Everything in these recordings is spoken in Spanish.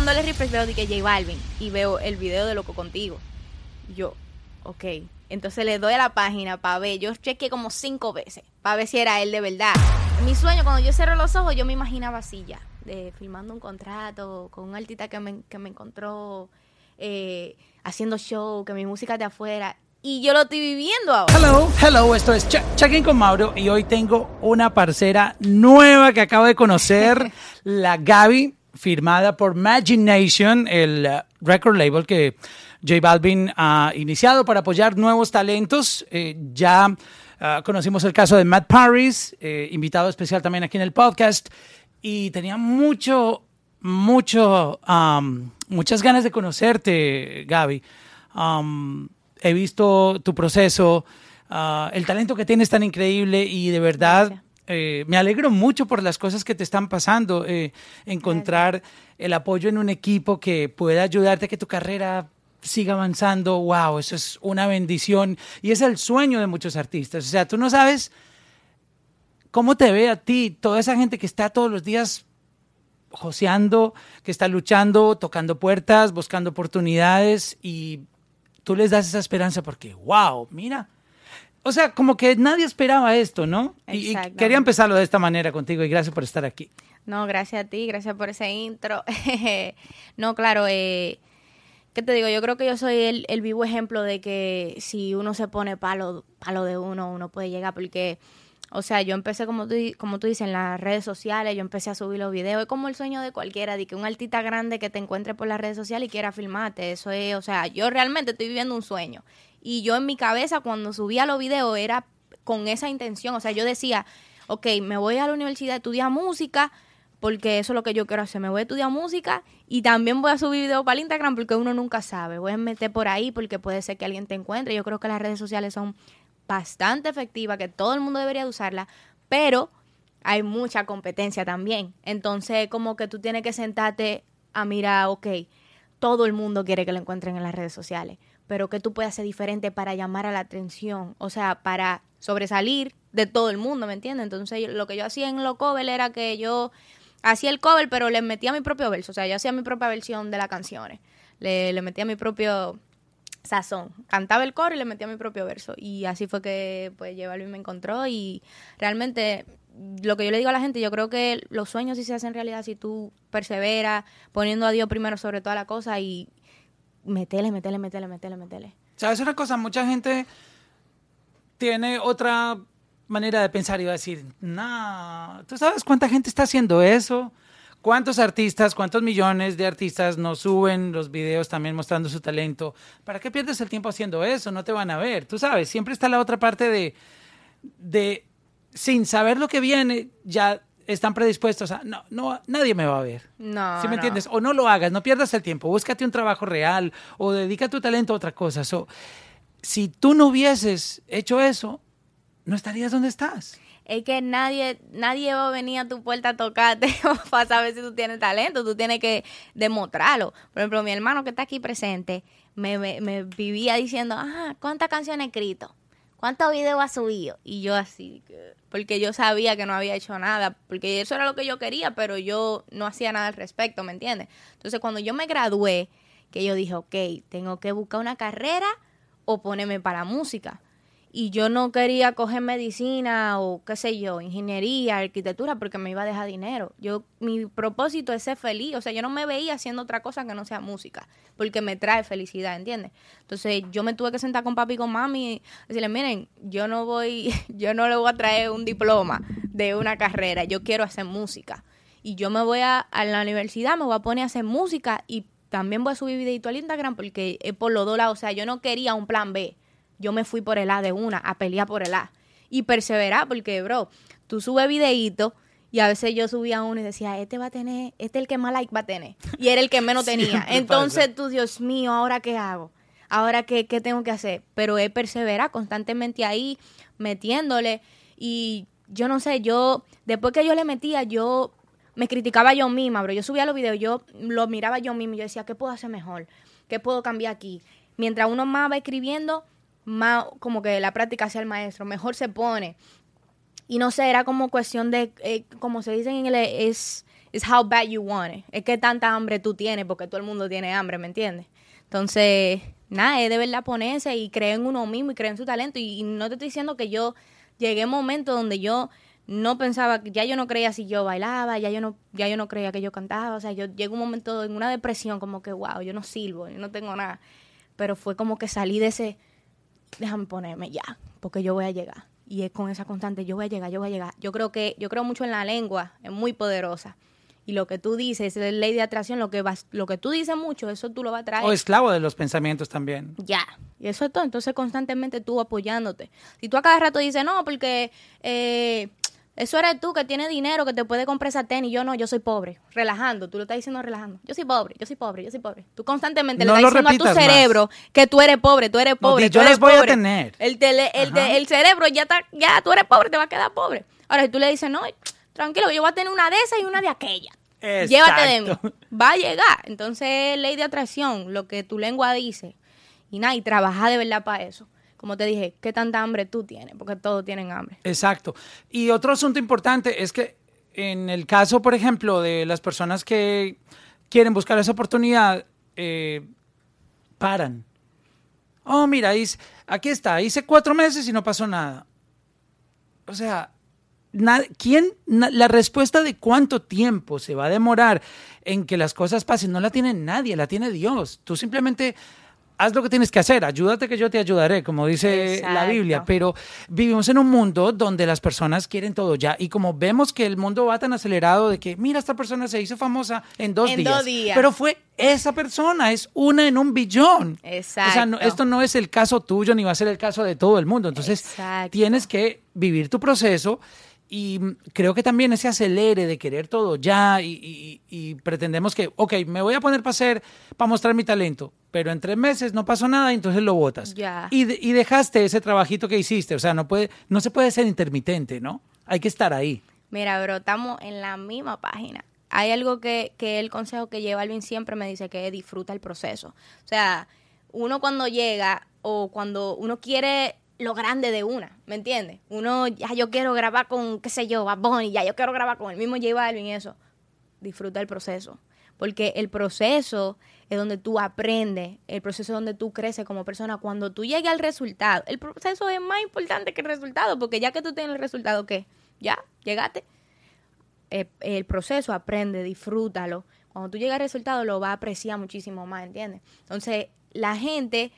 dándole refresh, veo de que J Balvin y veo el video de Loco Contigo. Yo, ok. Entonces le doy a la página para ver. Yo chequeé como cinco veces para ver si era él de verdad. Mi sueño, cuando yo cerré los ojos, yo me imaginaba así ya, de filmando un contrato con un artista que me, que me encontró eh, haciendo show, que mi música de afuera. Y yo lo estoy viviendo ahora. Hello, hello, esto es Ch Check-in con Mauro y hoy tengo una parcera nueva que acabo de conocer, la Gaby, firmada por Nation, el uh, record label que J Balvin ha iniciado para apoyar nuevos talentos. Eh, ya uh, conocimos el caso de Matt Paris, eh, invitado especial también aquí en el podcast, y tenía mucho, mucho, um, muchas ganas de conocerte, Gaby. He visto tu proceso, uh, el talento que tienes tan increíble y de verdad eh, me alegro mucho por las cosas que te están pasando, eh, encontrar el apoyo en un equipo que pueda ayudarte a que tu carrera siga avanzando, wow, eso es una bendición y es el sueño de muchos artistas. O sea, tú no sabes cómo te ve a ti toda esa gente que está todos los días joseando, que está luchando, tocando puertas, buscando oportunidades y tú les das esa esperanza porque, wow, mira. O sea, como que nadie esperaba esto, ¿no? Y, quería empezarlo de esta manera contigo y gracias por estar aquí. No, gracias a ti, gracias por ese intro. no, claro, eh, ¿qué te digo? Yo creo que yo soy el, vivo ejemplo de que si uno se pone palo, palo de uno, uno puede llegar porque o sea, yo empecé, como tú, como tú dices, en las redes sociales, yo empecé a subir los videos. Es como el sueño de cualquiera, de que un artista grande que te encuentre por las redes sociales y quiera filmarte. Eso es, o sea, yo realmente estoy viviendo un sueño. Y yo en mi cabeza, cuando subía los videos, era con esa intención. O sea, yo decía, ok, me voy a la universidad a estudiar música, porque eso es lo que yo quiero hacer. Me voy a estudiar música y también voy a subir videos para el Instagram porque uno nunca sabe. Voy a meter por ahí porque puede ser que alguien te encuentre. Yo creo que las redes sociales son bastante efectiva, que todo el mundo debería usarla, pero hay mucha competencia también. Entonces, como que tú tienes que sentarte a mirar, ok, todo el mundo quiere que lo encuentren en las redes sociales, pero que tú puedas hacer diferente para llamar a la atención, o sea, para sobresalir de todo el mundo, ¿me entiendes? Entonces, lo que yo hacía en lo cover era que yo hacía el cover, pero le metía mi propio verso, o sea, yo hacía mi propia versión de las canciones, le, le metía mi propio sazón. Cantaba el coro y le metía mi propio verso. Y así fue que pues y me encontró y realmente lo que yo le digo a la gente, yo creo que los sueños sí se hacen realidad si tú perseveras, poniendo a Dios primero sobre toda la cosa y metele, metele, metele, metele, metele. ¿Sabes una cosa? Mucha gente tiene otra manera de pensar y va a decir, no, ¿tú sabes cuánta gente está haciendo eso? ¿Cuántos artistas, cuántos millones de artistas nos suben los videos también mostrando su talento? ¿Para qué pierdes el tiempo haciendo eso? No te van a ver. Tú sabes, siempre está la otra parte de, de sin saber lo que viene, ya están predispuestos a, no, no, nadie me va a ver. No. ¿Sí me entiendes? O no lo hagas, no pierdas el tiempo, búscate un trabajo real o dedica tu talento a otra cosa. si tú no hubieses hecho eso, no estarías donde estás es que nadie, nadie va a venir a tu puerta a tocarte para saber si tú tienes talento, tú tienes que demostrarlo. Por ejemplo, mi hermano que está aquí presente me, me, vivía diciendo, ah, ¿cuántas canciones he escrito? ¿Cuántos videos ha subido? Y yo así, porque yo sabía que no había hecho nada, porque eso era lo que yo quería, pero yo no hacía nada al respecto, ¿me entiendes? Entonces, cuando yo me gradué, que yo dije, ok, tengo que buscar una carrera o ponerme para música y yo no quería coger medicina o qué sé yo, ingeniería, arquitectura porque me iba a dejar dinero. Yo mi propósito es ser feliz, o sea, yo no me veía haciendo otra cosa que no sea música, porque me trae felicidad, ¿entiendes? Entonces, yo me tuve que sentar con papi y con mami y decirle, "Miren, yo no voy yo no le voy a traer un diploma de una carrera, yo quiero hacer música." Y yo me voy a, a la universidad, me voy a poner a hacer música y también voy a subir videito al Instagram porque es por los dos lados, o sea, yo no quería un plan B yo me fui por el A de una, a pelear por el A. Y perseverar, porque, bro, tú subes videitos y a veces yo subía uno y decía, este va a tener, este es el que más like va a tener. Y era el que menos tenía. Entonces tú, Dios mío, ¿ahora qué hago? ¿Ahora qué, qué tengo que hacer? Pero es perseverar constantemente ahí, metiéndole. Y yo no sé, yo, después que yo le metía, yo me criticaba yo misma, bro. Yo subía los videos, yo los miraba yo misma y yo decía, ¿qué puedo hacer mejor? ¿Qué puedo cambiar aquí? Mientras uno más va escribiendo, más como que la práctica hacia el maestro, mejor se pone. Y no sé, era como cuestión de, eh, como se dice en inglés, es it's how bad you want it. Es que tanta hambre tú tienes, porque todo el mundo tiene hambre, ¿me entiendes? Entonces, nada, es de verdad ponerse y creer en uno mismo y creer en su talento. Y, no te estoy diciendo que yo llegué a un momento donde yo no pensaba, ya yo no creía si yo bailaba, ya yo no, ya yo no creía que yo cantaba, o sea, yo llegué un momento en una depresión como que, wow, yo no sirvo, yo no tengo nada, pero fue como que salí de ese, déjame ponerme ya, porque yo voy a llegar, y es con esa constante, yo voy a llegar, yo voy a llegar, yo creo que, yo creo mucho en la lengua, es muy poderosa, y lo que tú dices, es ley de atracción, lo que vas, lo que tú dices mucho, eso tú lo vas a traer. O esclavo de los pensamientos también. Ya, y eso es todo. Entonces, constantemente tú apoyándote. Si tú a cada rato dices, no, porque eh, eso eres tú que tienes dinero, que te puede comprar esa tenis. Yo no, yo soy pobre. Relajando, tú lo estás diciendo relajando. Yo soy pobre, yo soy pobre, yo soy pobre. Tú constantemente No le estás diciendo a tu cerebro que tú eres pobre, tú eres pobre. tú yo eres las voy a tener. El, tele- el, de- el cerebro ya está, ya tú eres pobre, te va a quedar pobre. Ahora, si tú le dices, no, tranquilo, yo voy a tener una de esas y una de aquella. Llévate de mí. Va a llegar. Entonces, ley de atracción, lo que tu lengua dice. Y nada, y trabaja de verdad para eso. Como te dije, ¿qué tanta hambre tú tienes? Porque todos tienen hambre. Exacto. Y otro asunto importante es que en el caso, por ejemplo, de las personas que quieren buscar esa oportunidad, eh, paran. Oh, mira, hice- aquí está, hice cuatro meses y no pasó nada. O sea, ¿quién, la respuesta de cuánto tiempo se va a demorar en que las cosas pasen no la tiene nadie, la tiene Dios. Tú simplemente haz lo que tienes que hacer, ayúdate que yo te ayudaré, como dice la Exacto. Biblia, pero vivimos en un mundo donde las personas quieren todo ya y como vemos que el mundo va tan acelerado de que, mira, esta persona se hizo famosa en dos En días, dos días. pero fue esa persona, es una en un billón. O sea, no- Exacto. esto no es el caso tuyo ni va a ser el caso de todo el mundo. Entonces, Exacto. tienes que vivir tu proceso y creo que también ese acelere de querer todo ya y, y- y pretendemos que, ok, me voy a poner para hacer, para mostrar mi talento, pero en tres meses no pasó nada y entonces lo botas. Ya. Y, de- y dejaste ese trabajito que hiciste. O sea, no, puede, no se puede ser intermitente, ¿no? Hay que estar ahí. Mira, bro, estamos en la misma página. Hay algo que, que el consejo que lleva Alvin siempre me dice que disfruta el proceso. O sea, uno cuando llega o cuando uno quiere lo grande de una, ¿me entiendes? Uno, ya yo quiero grabar con, qué sé yo, Bad ya yo quiero grabar con el mismo J Balvin y eso. Disfruta el proceso. Porque el proceso es donde tú aprendes, el proceso es donde tú creces como persona. Cuando tú llegues al resultado, el proceso es más importante que el resultado, porque ya que tú tienes el resultado, ¿qué? Ya, llegaste el, el proceso, aprende, disfrútalo. Cuando tú llegas al resultado, lo vas a apreciar muchísimo más, ¿entiendes? Entonces, la gente,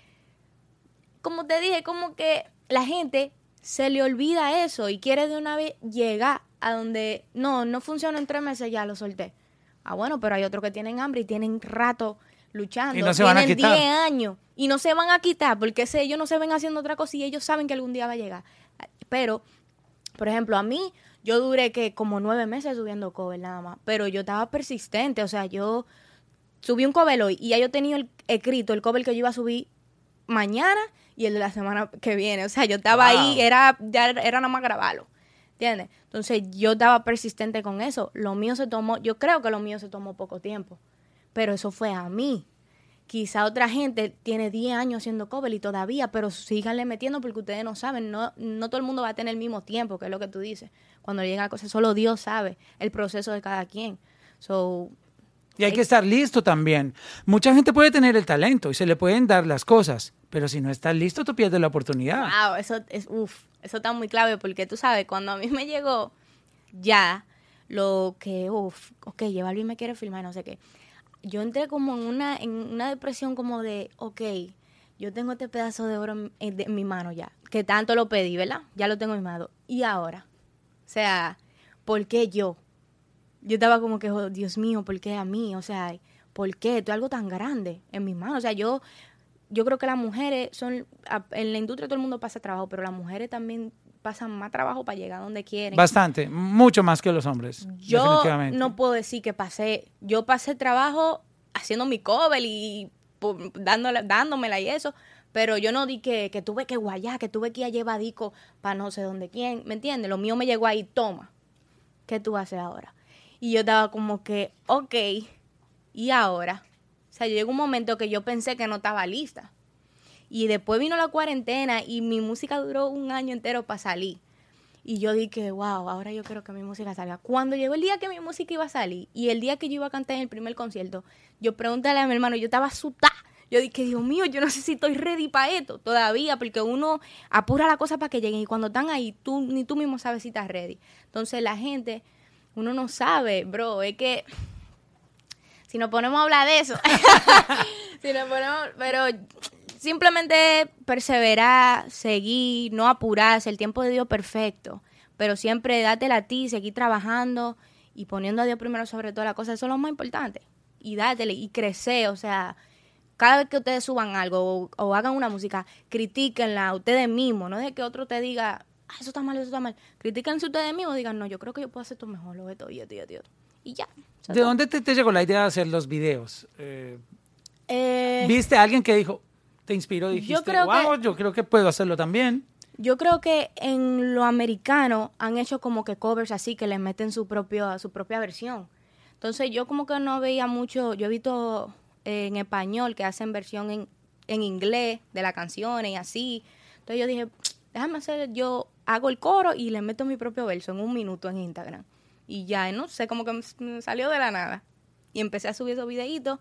como te dije, como que la gente se le olvida eso y quiere de una vez llegar a donde, no, no funciona en tres meses, ya lo solté. Ah, bueno, pero hay otros que tienen hambre y tienen rato luchando. Y no se van a tienen quitar. 10 años y no se van a quitar porque ellos no se ven haciendo otra cosa y ellos saben que algún día va a llegar. Pero por ejemplo, a mí, yo duré que como nueve meses subiendo cover nada más, pero yo estaba persistente, o sea, yo subí un cover hoy y ya yo tenía el, escrito el cover que yo iba a subir mañana y el de la semana que viene, o sea, yo estaba Wow. ahí, era, ya era nada más grabarlo, ¿entiendes? Entonces yo estaba persistente con eso, lo mío se tomó, yo creo que lo mío se tomó poco tiempo, pero eso fue a mí. Quizá otra gente tiene 10 años haciendo cover y todavía, pero síganle metiendo porque ustedes no saben, no, no todo el mundo va a tener el mismo tiempo, que es lo que tú dices. Cuando llega a cosas, solo Dios sabe el proceso de cada quien. So, Y hay que estar listo también. Mucha gente puede tener el talento y se le pueden dar las cosas, pero si no estás listo, tú pierdes la oportunidad. wow, eso es, uf, eso está muy clave porque tú sabes, cuando a mí me llegó ya lo que, uff, ok, lleva y me quiere filmar no sé qué. Yo entré como en una, en una depresión como de, ok, yo tengo este pedazo de oro en, mi mano ya, que tanto lo pedí, ¿verdad? Ya lo tengo en mi mano. ¿Y ahora? O sea, ¿por qué yo? Yo estaba como que, oh, Dios mío, ¿por qué a mí? O sea, ¿por qué? Esto es algo tan grande en mis manos. O sea, yo, yo creo que las mujeres son, en la industria todo el mundo pasa trabajo, pero las mujeres también pasan más trabajo para llegar donde quieren. Bastante, mucho más que los hombres. Yo no puedo decir que pasé, yo pasé trabajo haciendo mi cover y dándole, dándomela y eso, pero yo no di que, que tuve que guayar, que tuve que ir a llevar disco para no sé dónde quién, ¿me entiendes? Lo mío me llegó ahí, toma, ¿qué tú haces ahora? Y yo estaba como que, ok, ¿y ahora? Sea, llegó un momento que yo pensé que no estaba lista. Y después vino la cuarentena y mi música duró un año entero para salir. Y yo dije, wow, ahora yo quiero que mi música salga. Cuando llegó el día que mi música iba a salir y el día que yo iba a cantar en el primer concierto, yo pregunté a mi hermano, yo estaba asustada. Yo dije, Dios mío, yo no sé si estoy ready para esto todavía, porque uno apura la cosa para que lleguen y cuando están ahí, tú ni tú mismo sabes si estás ready. Entonces la gente, uno no sabe, bro, es que si nos ponemos a hablar de eso, si nos ponemos, pero simplemente perseverar, seguir, no apurarse, el tiempo de Dios perfecto, pero siempre dátela a ti, seguir trabajando y poniendo a Dios primero sobre todas las cosas, eso es lo más importante. Y dátele y crecer, o sea, cada vez que ustedes suban algo o, hagan una música, critíquenla ustedes mismos, no es que otro te diga, ah, eso está mal, eso está mal. Critíquense ustedes mismos, digan, no, yo creo que yo puedo hacer esto mejor, lo esto, y esto, y esto. Y ya. ¿De dónde te, te, llegó la idea de hacer los videos? Eh, eh, ¿Viste a alguien que dijo, te inspiró, dijiste, yo creo wow, que, yo creo que puedo hacerlo también. Yo creo que en lo americano han hecho como que covers así que le meten su propio su propia versión. Entonces yo como que no veía mucho, yo he visto eh, en español que hacen versión en, en inglés de las canciones y así. Entonces yo dije, déjame hacer, yo hago el coro y le meto mi propio verso en un minuto en Instagram. Y ya, no sé, como que me salió de la nada. Y empecé a subir esos videitos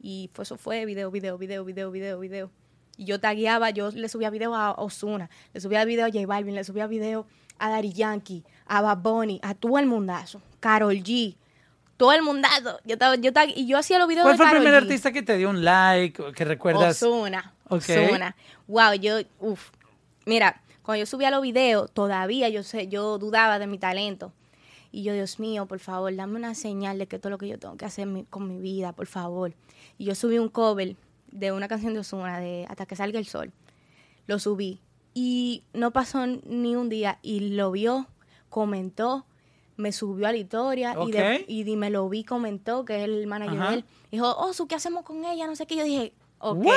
y pues eso fue video, video, video, video, video, video. Y yo tagueaba, yo le subía video a Osuna, le subía video a J Balvin, le subía video a Daddy Yankee, a Bad Bunny, a todo el mundazo, Carol G, todo el mundazo. Yo estaba, yo y yo hacía los videos ¿Cuál de fue el primer G. artista que te dio un like, que recuerdas? Osuna. Ok. Osuna. Wow, yo, uff. Mira, cuando yo subía los videos, todavía yo sé, yo dudaba de mi talento. Y yo, Dios mío, por favor, dame una señal de que todo lo que yo tengo que hacer mi- con mi vida, por favor. Y yo subí un cover de una canción de Osuna, de Hasta que salga el sol. Lo subí. Y no pasó ni un día. Y lo vio, comentó, me subió a la historia y, de- y, me lo vi, comentó, que es el manager Ajá. de él. Dijo, oh, ¿qué hacemos con ella? No sé qué. Yo dije, ok. What?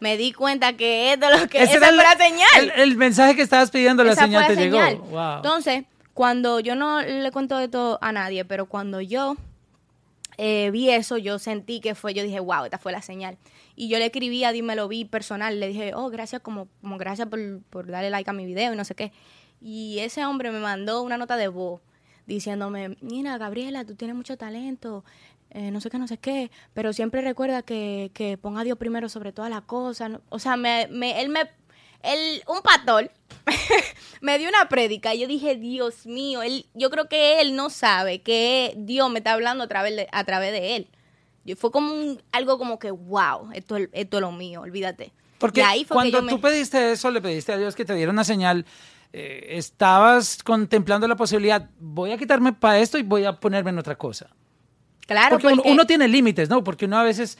Me di cuenta que esto es lo que Ese esa era fue la señal. El, el mensaje que estabas pidiendo, la señal te señal. llegó. Wow. Entonces, cuando yo no le cuento esto a nadie, pero cuando yo eh, vi eso, yo sentí que fue, yo dije, wow, esta fue la señal. Y yo le escribí a Dímelo Vi personal, le dije, oh, gracias, como, como gracias por, por darle like a mi video y no sé qué. Y ese hombre me mandó una nota de voz diciéndome, mira, Gabriela, tú tienes mucho talento, eh, no sé qué, no sé qué, pero siempre recuerda que, que ponga a Dios primero sobre todas las cosas. O sea, me, me, él me, él, un pastor, me dio una prédica y yo dije, Dios mío, él, yo creo que él no sabe que Dios me está hablando a través de, a través de él. Yo, fue como un, algo como que, wow, esto, es- esto es lo mío, olvídate. Porque ahí fue que cuando me- tú pediste eso, le pediste a Dios que te diera una señal. eh, estabas contemplando la posibilidad, voy a quitarme para esto y voy a ponerme en otra cosa. Claro, porque, uno- porque- uno, tiene límites, ¿no? Porque uno a veces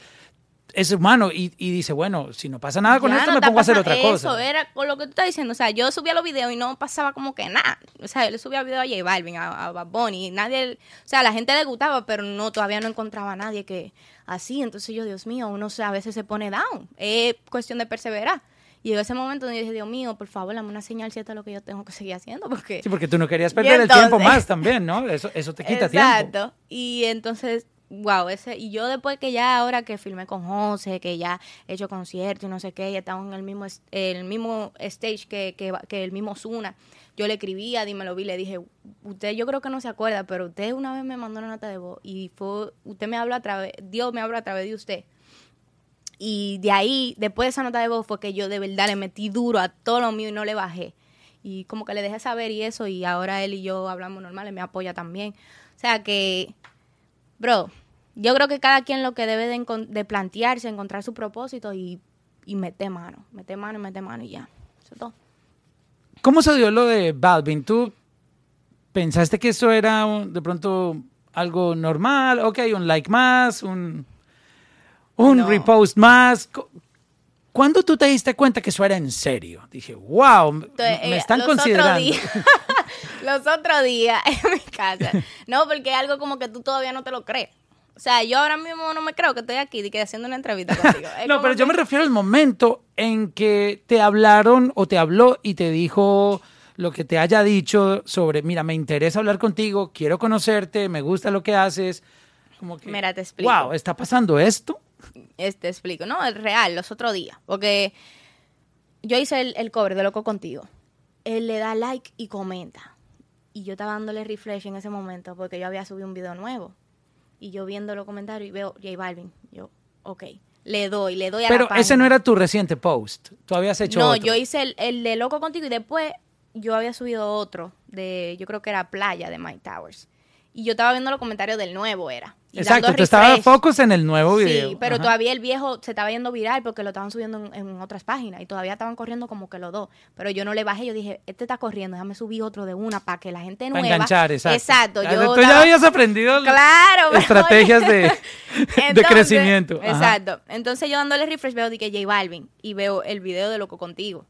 es humano y, y dice, bueno, si no pasa nada con Ya esto, no me pongo a hacer otra cosa. Eso era con lo que tú estás diciendo. O sea, yo subía los videos y no pasaba como que nada. O sea, yo le subía videos a J Balvin, a, a Bad Bunny, y nadie, o sea, a la gente le gustaba, pero no, todavía no encontraba a nadie que así. Entonces yo, Dios mío, uno a veces se pone down. Es cuestión de perseverar. Y llegó ese momento donde yo dije, Dios mío, por favor, dame una señal esto es lo que yo tengo que seguir haciendo, porque... Sí, porque tú no querías perder el tiempo más también, ¿no? Eso, eso te quita tiempo. Exacto. Y entonces, wow, ese, y yo después que ya ahora que filmé con José, que ya he hecho conciertos y no sé qué, ya estamos en el mismo, el mismo stage que, que, que el mismo Zuna, yo le escribía, dímelo, vi, le dije, usted yo creo que no se acuerda, pero usted una vez me mandó una nota de voz y fue, usted me habló a través, Dios me habló a través de usted. Y de ahí, después de esa nota de voz, fue que yo de verdad le metí duro a todo lo mío y no le bajé. Y como que le dejé saber y eso, y ahora él y yo hablamos normal, él me apoya también. O sea que, bro, yo creo que cada quien lo que debe de, plantearse, encontrar su propósito y, y meter mano, meter mano y meter mano y ya. Eso es todo. ¿Cómo se dio lo de Balvin? ¿Tú pensaste que eso era un- de pronto algo normal? Ok, un like más, un, un No. repost más. Cu- ¿Cuándo tú te diste cuenta que eso era en serio? Dije, wow, me- Entonces, me eh, están los considerando. días- los otros días en mi casa. No, porque es algo como que tú todavía no te lo crees. O sea, yo ahora mismo no me creo que estoy aquí y que haciendo una entrevista contigo. No, pero yo me refiero al momento en que te hablaron o te habló y te dijo lo que te haya dicho sobre, mira, me interesa hablar contigo, quiero conocerte, me gusta lo que haces. Como que, Mira, te explico. Wow, ¿está pasando esto? Este explico, no, el real, los otros días. Porque yo hice el, el cover de Loco Contigo. él le da like y comenta. Y yo estaba dándole refresh en ese momento porque yo había subido un video nuevo. Y yo viendo los comentarios y veo J Balvin. Yo, ok. Le doy, le doy a Pero la página. ese no era tu reciente post. Tú habías hecho No, otro. yo hice el, el de Loco Contigo y después yo había subido otro de, yo creo que era Playa de Mike Towers. Y yo estaba viendo los comentarios del nuevo, era. Exacto, tú estabas focus en el nuevo video. Sí, pero Ajá. todavía el viejo se estaba yendo viral porque lo estaban subiendo en, en otras páginas y todavía estaban corriendo como que los dos. Pero yo no le bajé, yo dije, este está corriendo, déjame subir otro de una para que la gente Para nueva. enganchar, exacto. Exacto, Ya- yo Tú ya habías aprendido Claro, estrategias de, crecimiento. Ajá. Exacto. Entonces yo dándole refresh veo de que J Balvin y veo el video de Loco Contigo.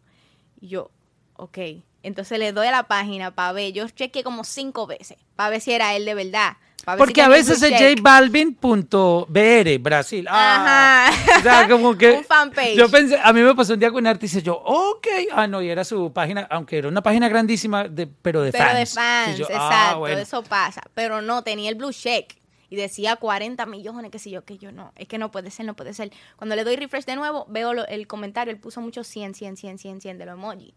Y yo, ok. Entonces le doy a la página para ver. Yo chequeé como cinco veces para ver si era él de verdad. Si Porque a veces es jbalvin.br, Brasil. Ah, Ajá. O sea, como que. Un fanpage. Yo pensé, a mí me pasó un día con un artista y yo, ok. Ah, no, y era su página, aunque era una página grandísima, de, pero de Pero fans. de Y fans, yo, ah, exacto. bueno. Eso pasa. Pero no, tenía el blue check. Y decía 40 millones, qué sé yo, que yo no. Es que no puede ser, no puede ser. Cuando le doy refresh de nuevo, veo lo- el comentario. Él puso mucho 100, 100, 100, 100, 100 de los emojis.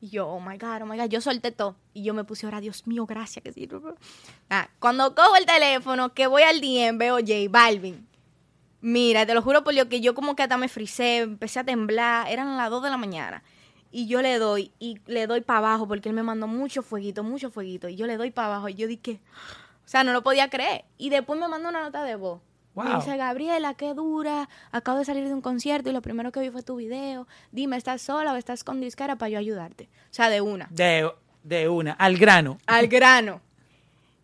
Y yo, oh my God, oh my God. Yo solté todo. Y yo me puse ahora, Dios mío, gracias. Que sí. Ah, cuando cojo el teléfono, que voy al DM, veo J Balvin. Mira, te lo juro por Dios que yo como que hasta me frisé, empecé a temblar, eran las 2 de la mañana. Y yo le doy, y le doy para abajo, porque él me mandó mucho fueguito, mucho fueguito. Y yo le doy para abajo, y yo dije, o sea, no lo podía creer. Y después me mandó una nota de voz. Me Wow. dice, Gabriela, qué dura, acabo de salir de un concierto y lo primero que vi fue tu video. Dime, ¿estás sola o estás con discara para yo ayudarte? O sea, de una. De, de una, al grano. Al grano.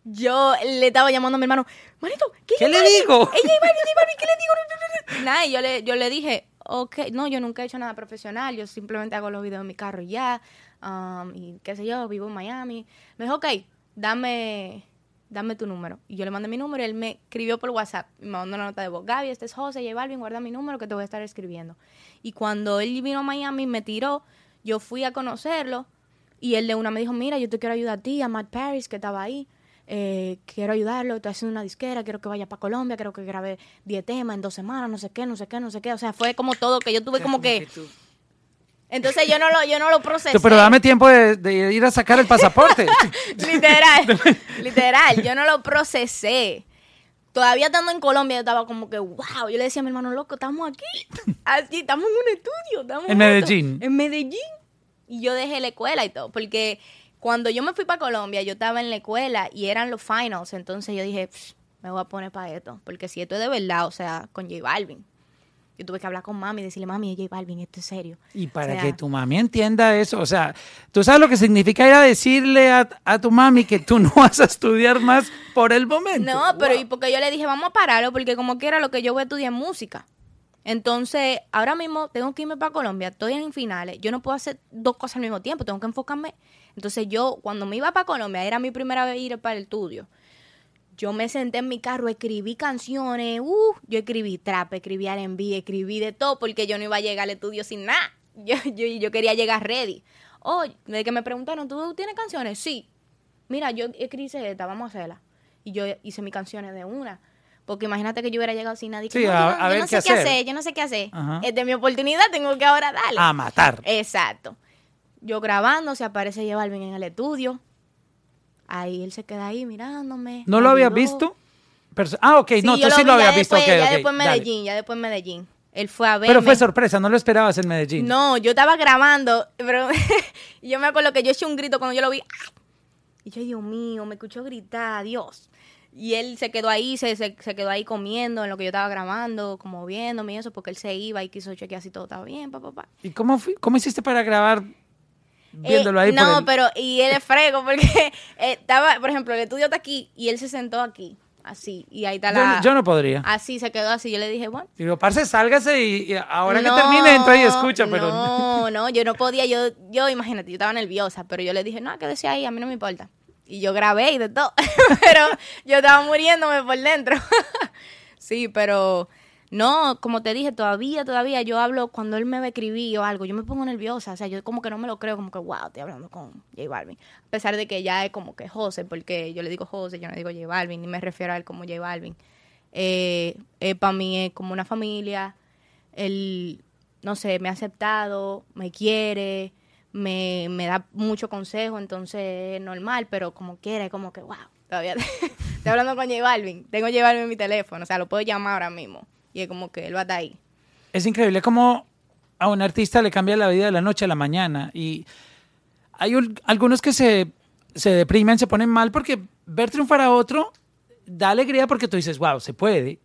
Yo le estaba llamando a mi hermano, manito, ¿qué, ¿Qué le digo? J Balvin, J Balvin, ¿qué le digo? Nada, y yo le, yo le dije, ok, no, yo nunca he hecho nada profesional, yo simplemente hago los videos en mi carro y ya, um, y qué sé yo, vivo en Miami. Me dijo, ok, dame, dame tu número. Y yo le mandé mi número y él me escribió por WhatsApp, me mandó una nota de voz, Gaby, este es José, J Balvin, guarda mi número que te voy a estar escribiendo. Y cuando él vino a Miami, me tiró, yo fui a conocerlo, y él de una me dijo, mira, yo te quiero ayudar a ti, a Matt Paris, que estaba ahí. eh, quiero ayudarlo, estoy haciendo una disquera, quiero que vaya para Colombia, quiero que grabe 10 temas en dos semanas, no sé qué, no sé qué, no sé qué. O sea, fue como todo que yo tuve como que... Entonces yo no lo, yo no lo procesé. Pero dame tiempo de, de ir a sacar el pasaporte. literal, literal, yo no lo procesé. Todavía estando en Colombia, yo estaba como que, wow. Yo le decía a mi hermano, loco, estamos aquí. Así, estamos en un estudio. Estamos En juntos, Medellín. En Medellín. Y yo dejé la escuela y todo. Porque cuando yo me fui para Colombia, yo estaba en la escuela y eran los finals. Entonces yo dije, "Psh, me voy a poner para esto. Porque si esto es de verdad, o sea, con J Balvin. Yo tuve que hablar con mami y decirle, mami, J Balvin, esto es serio. Y para O sea, que tu mami entienda eso, o sea, tú sabes lo que significa ir a decirle a, a tu mami que tú no vas a estudiar más por el momento. No, pero y porque yo le dije, vamos a pararlo, porque como quiera lo que yo voy a estudiar es música. Entonces, ahora mismo tengo que irme para Colombia, estoy en finales, yo no puedo hacer dos cosas al mismo tiempo, tengo que enfocarme. Entonces, yo, cuando me iba para Colombia, era mi primera vez ir para el estudio. Yo me senté en mi carro, escribí canciones, uh, yo escribí trap, escribí R&B, escribí de todo, porque yo no iba a llegar al estudio sin nada. Yo, yo, yo quería llegar ready. Oh, de que me preguntaron, ¿tú tienes canciones? Sí. Mira, yo escribí esta, vamos a hacerla. Y yo hice mis canciones de una. Porque imagínate que yo hubiera llegado sin nadie. Sí, no, a- yo, a yo ver no qué sé qué hacer. hacer, yo no sé qué hacer. Ajá. Es de mi oportunidad, tengo que ahora darle. A matar. Exacto. Yo grabando, se aparece J Balvin en el estudio. Ahí él se queda ahí mirándome. ¿No lo había ayudó. visto? Perso- ah, ok, no, tú sí vi lo habías visto. después, ok, ya después en dale. Medellín, ya después en Medellín. Él fue a verme. Pero fue sorpresa, no lo esperabas en Medellín. No, yo estaba grabando, pero yo me acuerdo que yo eché un grito cuando yo lo vi. Y yo, Dios mío, me escuchó gritar, Dios. Y él se quedó ahí, se, se, se quedó ahí comiendo en lo que yo estaba grabando, como viéndome y eso, porque él se iba y quiso chequear si todo estaba bien, papá, papá. ¿Y cómo, fui- cómo hiciste para grabar viéndolo ahí? Eh, no, el- pero, y él es frego, porque eh, estaba, por ejemplo, el estudio está aquí y él se sentó aquí, así, y ahí está la... yo no podría. Así, se quedó así. Yo le dije, bueno. Digo, parce, sálgase y, y ahora no, que termine entra y escucha, pero... No, no, yo no podía, yo, yo, imagínate, yo estaba nerviosa, pero yo le dije, no, quédese ahí, a mí no me importa. Y yo grabé y de todo, pero yo estaba muriéndome por dentro. sí, pero no, como te dije, todavía, todavía yo hablo cuando él me va o algo, yo me pongo nerviosa, o sea, yo como que no me lo creo, como que, wow, estoy hablando con J Balvin. A pesar de que ya es como que José, porque yo le digo José, yo no digo J Balvin, ni me refiero a él como J Balvin. Eh, para mí es como una familia, él, no sé, me ha aceptado, me quiere, me, me da mucho consejo, entonces es normal, pero como quiera, es como que, wow, todavía estoy hablando con J Balvin, tengo J Balvin en mi teléfono, o sea, lo puedo llamar ahora mismo, y es como que él va estar ahí. Es increíble cómo a un artista le cambia la vida de la noche a la mañana, y hay un- algunos que se, se deprimen, se ponen mal, porque ver triunfar a otro da alegría porque tú dices, wow, se puede,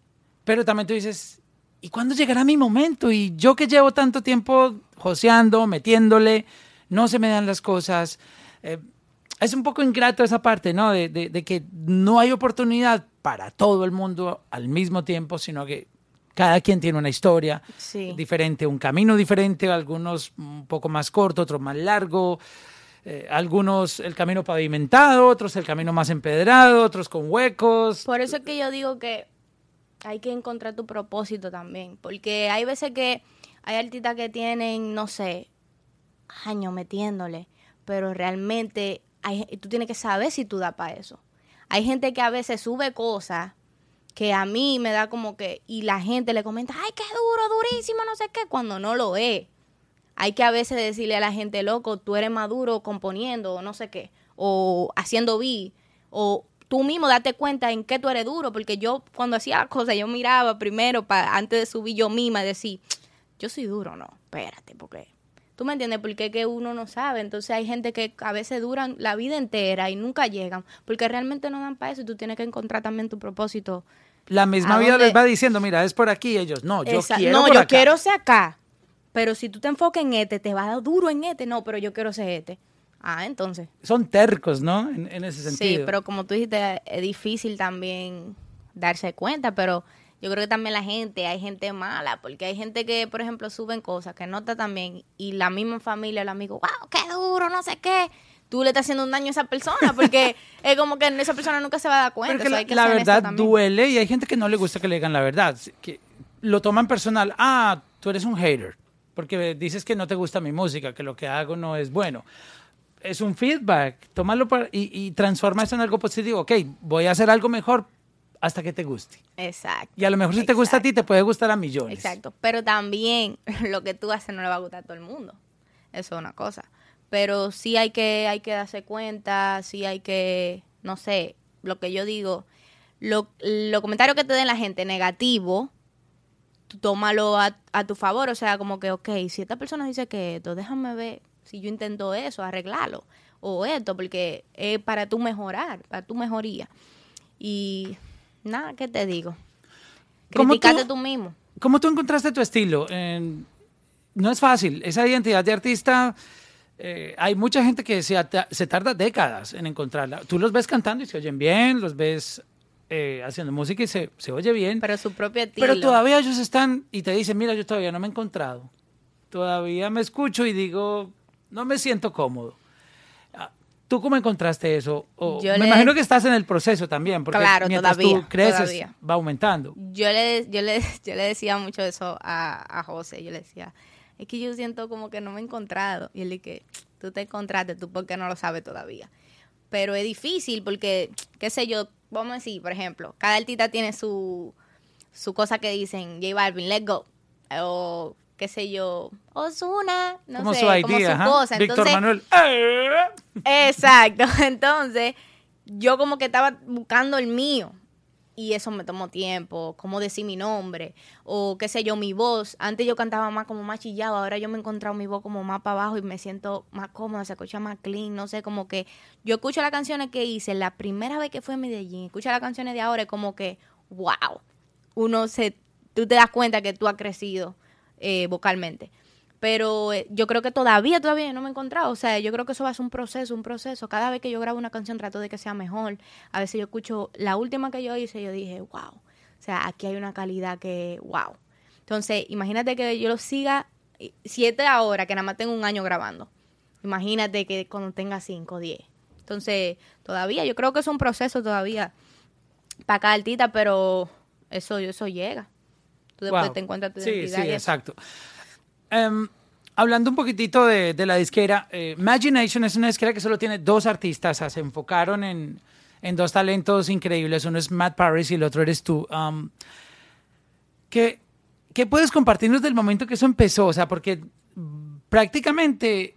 pero también tú dices, ¿y cuándo llegará mi momento? Y yo que llevo tanto tiempo joseando, metiéndole, no se me dan las cosas. Eh, es un poco ingrato esa parte, ¿no? De, de- de que no hay oportunidad para todo el mundo al mismo tiempo, sino que cada quien tiene una historia Sí. diferente, un camino diferente, algunos un poco más corto, otros más largo, eh, algunos el camino pavimentado, otros el camino más empedrado, otros con huecos. Por eso es que yo digo que hay que encontrar tu propósito también, porque hay veces que hay artistas que tienen, no sé, años metiéndole, pero realmente hay, tú tienes que saber si tú das para eso. Hay gente que a veces sube cosas que a mí me da como que, y la gente le comenta, ay, qué duro, durísimo, no sé qué, cuando no lo es. Hay que a veces decirle a la gente, loco, tú eres maduro componiendo, o no sé qué, o haciendo beat, o tú mismo date cuenta en qué tú eres duro, porque yo cuando hacía cosas, yo miraba primero, pa, antes de subir yo misma, y decir, yo soy duro, no, espérate, porque tú me entiendes, porque que uno no sabe, entonces hay gente que a veces duran la vida entera y nunca llegan, porque realmente no dan para eso y tú tienes que encontrar también tu propósito. La misma ¿A vida dónde? les va diciendo, mira, es por aquí, ellos, no, yo Esa- quiero no, por yo acá. quiero ser acá. Pero si tú te enfocas en este, te va a dar duro en este. No, pero yo quiero ser este. Ah, entonces. Son tercos, ¿no? En, en ese sentido. Sí, pero como tú dijiste, es difícil también darse cuenta, pero yo creo que también la gente, hay gente mala, porque hay gente que, por ejemplo, suben cosas que no está tan bien y la misma familia, el amigo, wow, qué duro, no sé qué. Tú le estás haciendo un daño a esa persona porque es como que esa persona nunca se va a dar cuenta. Porque eso la, hay que la verdad duele y hay gente que no le gusta que le digan la verdad, que lo toman personal. Ah, tú eres un hater, porque dices que no te gusta mi música, que lo que hago no es bueno. Es un feedback, tómalo para- y, y transforma eso en algo positivo. Ok, voy a hacer algo mejor hasta que te guste. Exacto. Y a lo mejor si te gusta a ti, Exacto. te puede gustar a millones. Exacto, pero también lo que tú haces no le va a gustar a todo el mundo. Eso es una cosa. Pero sí hay que hay que darse cuenta, sí hay que, no sé, lo que yo digo, lo, los comentarios que te den la gente negativo, tú tómalo a, a tu favor, o sea, como que, ok, si esta persona dice que esto, déjame ver si yo intento eso, arreglarlo, o esto, porque es para tu mejorar, para tu mejoría. Y nada, ¿qué te digo? ¿Cómo tú- Criticate tú mismo. ¿Cómo tú encontraste tu estilo? No es fácil. Esa identidad de artista, eh, hay mucha gente que se, se tarda décadas en encontrarla. Tú los ves cantando y se oyen bien, los ves eh, haciendo música y se, se oye bien. Pero su propio estilo. Pero todavía ellos están y te dicen, mira, yo todavía no me he encontrado. Todavía me escucho y digo, no me siento cómodo. Ah, ¿Tú cómo encontraste eso? O- Yo me le- imagino que estás en el proceso también, porque Claro, mientras todavía, tú creces, todavía. va aumentando. Yo le, yo le, yo le decía mucho eso a, a José. Yo le decía, es que yo siento como que no me he encontrado. Y él dije, tú te encontraste, tú porque no lo sabes todavía. Pero es difícil porque, qué sé yo, vamos a decir, por ejemplo, cada artista tiene su, su cosa que dicen, J Balvin, let's go. O qué sé yo, Ozuna, no como sé, su como idea, su ajá. cosa. Víctor Entonces, Manuel. ¡eh! Exacto. Entonces, yo como que estaba buscando el mío. Y eso me tomó tiempo, como decir mi nombre, o qué sé yo, mi voz. Antes yo cantaba más como más chillado, ahora yo me he encontrado mi voz como más para abajo y me siento más cómoda, se escucha más clean, no sé, como que yo escucho las canciones que hice la primera vez que fui a Medellín, escucho las canciones de ahora, es como que, wow, uno se, tú te das cuenta que tú has crecido eh, vocalmente. Pero eh, yo creo que todavía, todavía no me he encontrado. O sea, yo creo que eso va a ser un proceso, un proceso. Cada vez que yo grabo una canción trato de que sea mejor. A veces yo escucho la última que yo hice, yo dije, wow. O sea, aquí hay una calidad que, wow. Entonces, imagínate que yo lo siga eh, siete ahora, que nada más tengo un año grabando. Imagínate que cuando tenga cinco, diez. Entonces, todavía, yo creo que es un proceso todavía para cada artista, pero eso, eso llega. Tú después Wow. te encuentras tu Sí, identidad. sí, y eso. exacto. Em, hablando un poquitito de, de la disquera, eh, Imagination es una disquera que solo tiene dos artistas, se enfocaron en, en dos talentos increíbles, uno es Matt Paris y el otro eres tú. Um, ¿qué, qué puedes compartirnos del momento que eso empezó? O sea, porque prácticamente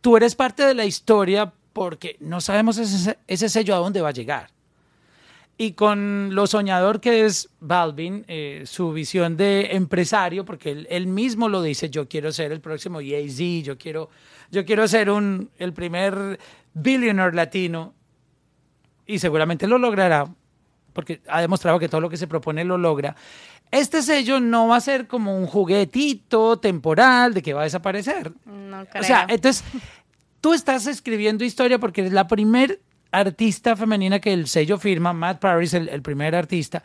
tú eres parte de la historia porque no sabemos ese, ese sello a dónde va a llegar. Y con lo soñador que es Balvin, eh, su visión de empresario, porque él, él, mismo lo dice, yo quiero ser el próximo Jay-Z, yo quiero, yo quiero ser un, el primer billionaire latino, y seguramente lo logrará, porque ha demostrado que todo lo que se propone lo logra. Este sello no va a ser como un juguetito temporal de que va a desaparecer. No creo. O sea, entonces, tú estás escribiendo historia porque eres la primer artista femenina que el sello firma, Matt Paris, el, el, primer artista,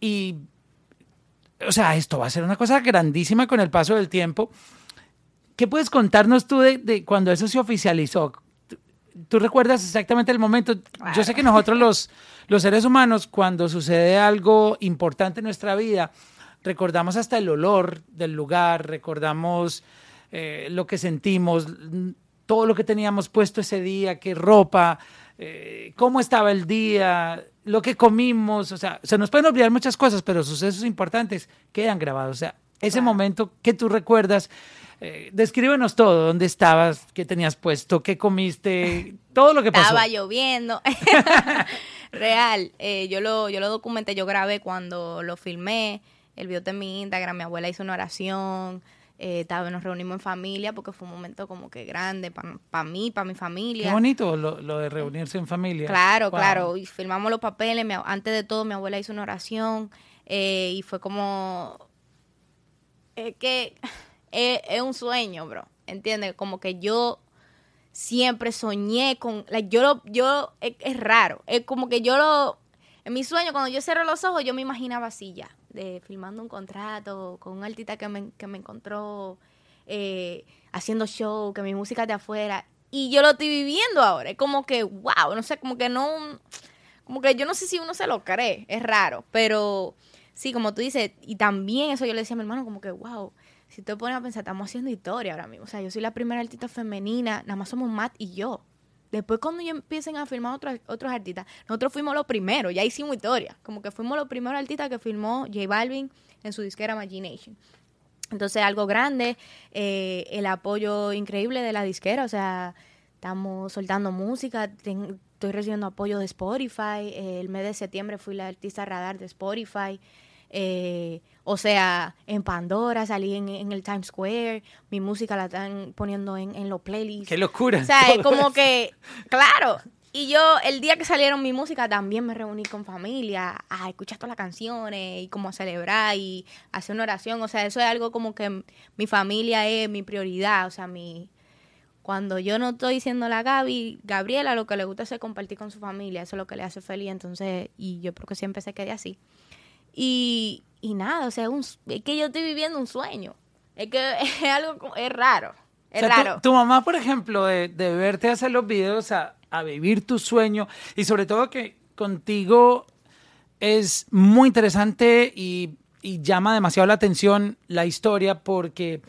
y, o sea, esto va a ser una cosa grandísima con el paso del tiempo. ¿Qué puedes contarnos tú de, de cuando eso se oficializó? ¿Tú recuerdas exactamente el momento? Claro. Yo sé que nosotros los, los seres humanos, cuando sucede algo importante en nuestra vida, recordamos hasta el olor del lugar, recordamos eh, lo que sentimos, todo lo que teníamos puesto ese día, qué ropa, eh, cómo estaba el día, lo que comimos, o sea, se nos pueden olvidar muchas cosas, pero sucesos importantes quedan grabados. O sea, ese momento que tú recuerdas, eh, descríbenos todo, dónde estabas, qué tenías puesto, qué comiste, todo lo que pasó. Estaba lloviendo. Real, eh, yo, lo, yo lo documenté, yo grabé cuando lo filmé, el video en mi Instagram, mi abuela hizo una oración, eh, nos reunimos en familia porque fue un momento como que grande para pa mí, para mi familia. Qué bonito lo, lo, de reunirse en familia. Claro, wow. claro. Y filmamos los papeles. Mi, antes de todo, mi abuela hizo una oración eh, y fue como eh, que es un sueño, bro. ¿Entiendes? Como que yo siempre soñé con, like, yo lo, yo, es, es, raro, es como que yo lo, en mi sueño, cuando yo cerro los ojos, yo me imaginaba así ya, de filmando un contrato con un artista que me, que me encontró, eh, haciendo show, que mi música de afuera, y yo lo estoy viviendo ahora, es como que, wow, no sé, como que no, como que yo no sé si uno se lo cree, es raro, pero sí, como tú dices, y también eso yo le decía a mi hermano, como que, wow, si te pones a pensar, estamos haciendo historia ahora mismo. O sea, yo soy la primera artista femenina, nada más somos Matt y yo. Después cuando ya empiecen a filmar otros, otros artistas, nosotros fuimos los primeros, ya hicimos historia. Como que fuimos los primeros artistas que filmó J Balvin en su disquera Imagination. Entonces, algo grande, eh, el apoyo increíble de la disquera, o sea, estamos soltando música, estoy recibiendo apoyo de Spotify, eh, el mes de septiembre fui la artista radar de Spotify, eh, o sea, en Pandora, salí en, en, el Times Square, mi música la están poniendo en, en los playlists. ¡Qué locura! O sea, es como que, claro. Y yo, el día que salieron mi música, también me reuní con familia a escuchar todas las canciones y como a celebrar y hacer una oración. O sea, eso es algo como que mi familia es mi prioridad. O sea, mi cuando yo no estoy diciendo la Gaby, Gabriela lo que le gusta es compartir con su familia. Eso es lo que le hace feliz. Entonces, y yo creo que siempre se quede así. Y, y nada, o sea, un, es que yo estoy viviendo un sueño. Es que es algo, es raro. Es o sea, raro. Tu, tu, mamá, por ejemplo, de, de, verte hacer los videos a, a vivir tu sueño y sobre todo que contigo es muy interesante y, y llama demasiado la atención la historia porque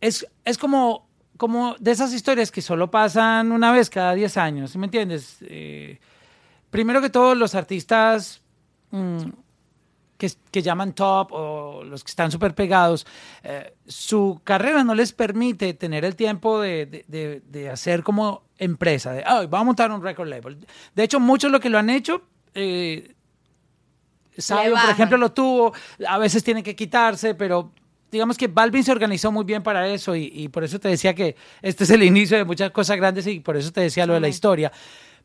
es, es como, como de esas historias que solo pasan una vez cada 10 años, ¿sí me entiendes? Eh, primero que todo, los artistas mmm, que, que, llaman top o los que están súper pegados, eh, su carrera no les permite tener el tiempo de, de, de, de hacer como empresa, de, oh, vamos a montar un record label. De hecho, muchos lo que lo han hecho... Eh, Sabio, por ejemplo, lo tuvo, a veces tiene que quitarse, pero digamos que Balvin se organizó muy bien para eso y, y, por eso te decía que este es el inicio de muchas cosas grandes y por eso te decía lo de la historia.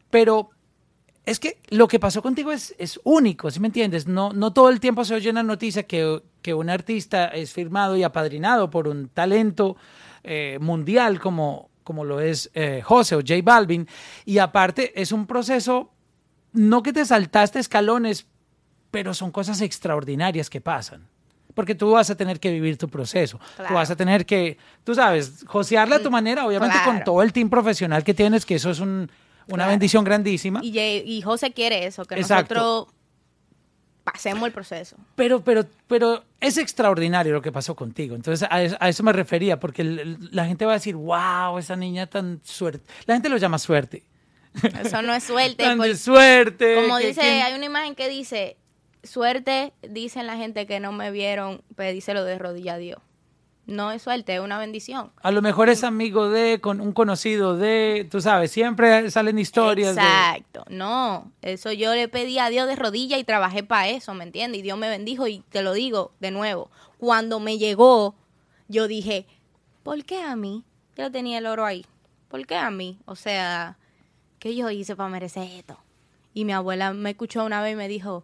Pero es que lo que pasó contigo es, es único, ¿sí me entiendes? No, no todo el tiempo se oye en la noticia que, que un artista es firmado y apadrinado por un talento eh, mundial como, como lo es eh, José o J Balvin. Y aparte es un proceso, no que te saltaste escalones, pero son cosas extraordinarias que pasan porque tú vas a tener que vivir tu proceso. Claro. Tú vas a tener que, tú sabes, josearla a tu manera, obviamente claro. con todo el team profesional que tienes, que eso es un, una claro. bendición grandísima. Y, y, José quiere eso, que Exacto. nosotros pasemos el proceso. Pero, pero, pero es extraordinario lo que pasó contigo. Entonces, a eso, a eso me refería, porque el, la gente va a decir, wow, esa niña tan suerte. La gente lo llama suerte. Eso no es suerte. tan de suerte. Como dice, hay una imagen que dice, suerte, dicen la gente que no me vieron, pedíselo de rodilla a Dios. No es suerte, es una bendición. A lo mejor es amigo de, con un conocido de, tú sabes, siempre salen historias. Exacto, no, eso yo le pedí a Dios de rodilla y trabajé para eso, ¿me entiendes? Y Dios me bendijo y te lo digo de nuevo, cuando me llegó, yo dije, ¿por qué a mí? Yo tenía el oro ahí, ¿por qué a mí? O sea, ¿qué yo hice para merecer esto? Y mi abuela me escuchó una vez y me dijo,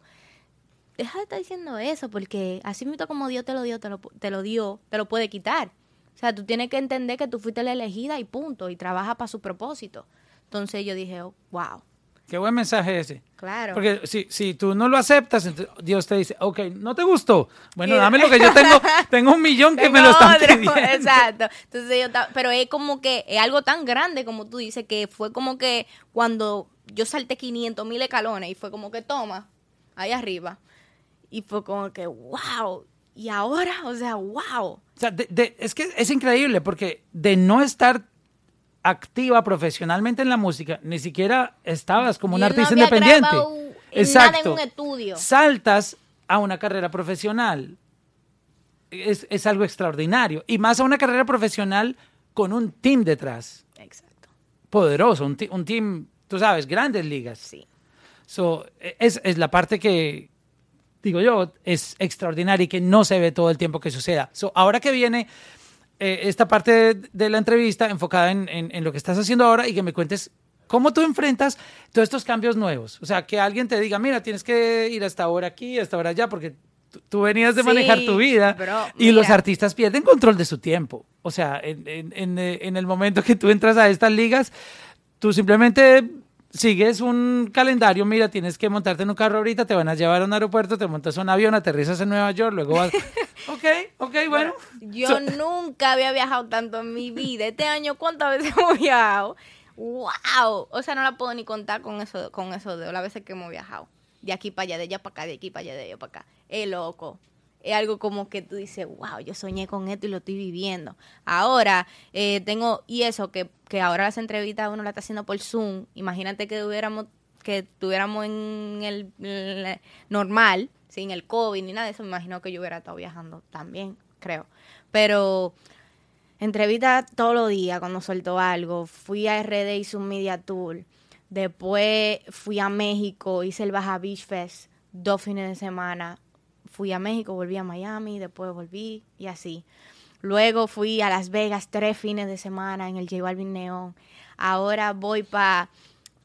deja de estar diciendo eso, porque así mismo como Dios te lo dio, te lo, te lo dio, te lo puede quitar. O sea, tú tienes que entender que tú fuiste la elegida y punto, y trabaja para su propósito. Entonces yo dije, oh, wow. Qué buen mensaje ese. Claro. Porque si, si tú no lo aceptas, Dios te dice, ok, no te gustó. Bueno, dame lo que yo tengo. tengo un millón que me lo están pidiendo. Exacto. Entonces yo, pero es como que es algo tan grande como tú dices, que fue como que cuando yo salté 500 mil escalones y fue como que toma, ahí arriba. Y fue como que, wow. Y ahora, o sea, wow. O sea, es que es increíble porque de no estar activa profesionalmente en la música, ni siquiera estabas como un artista independiente. Exacto. en un estudio. Saltas a una carrera profesional. Es, es, algo extraordinario. Y más a una carrera profesional con un team detrás. Exacto. Poderoso, un, un team, tú sabes, grandes ligas. Sí. So, es, es la parte que, digo yo, es extraordinario y que no se ve todo el tiempo que suceda. So, ahora que viene eh, esta parte de, la entrevista enfocada en, en, lo que estás haciendo ahora y que me cuentes cómo tú enfrentas todos estos cambios nuevos. O sea, que alguien te diga, mira, tienes que ir hasta ahora aquí, hasta ahora allá, porque tú venías de manejar tu vida y los artistas pierden control de su tiempo. O sea, en, en, en, el momento que tú entras a estas ligas, tú simplemente sigues un calendario, mira, tienes que montarte en un carro ahorita, te van a llevar a un aeropuerto, te montas un avión, aterrizas en Nueva York, luego vas... ok, ok, bueno. Yo nunca había viajado tanto en mi vida. Este año, ¿cuántas veces hemos viajado? ¡Wow! O sea, no la puedo ni contar con eso, con eso de las veces que hemos viajado. De aquí para allá, de allá para acá, de aquí para allá, de allá para acá. Es loco es algo como que tú dices, wow, yo soñé con esto y lo estoy viviendo. Ahora eh, tengo, y eso, que, que ahora las entrevistas uno la está haciendo por Zoom. Imagínate que tuviéramos, que estuviéramos en el, normal, sin el COVID ni nada de eso. Me imagino que yo hubiera estado viajando también, creo. Pero entrevista todos los días cuando suelto algo. Fui a RD, hice un media tour. Después fui a México, hice el Baja Beach Fest dos fines de semana fui a México, volví a Miami, después volví y así. Luego fui a Las Vegas tres fines de semana en el J Balvin Neon. Ahora voy para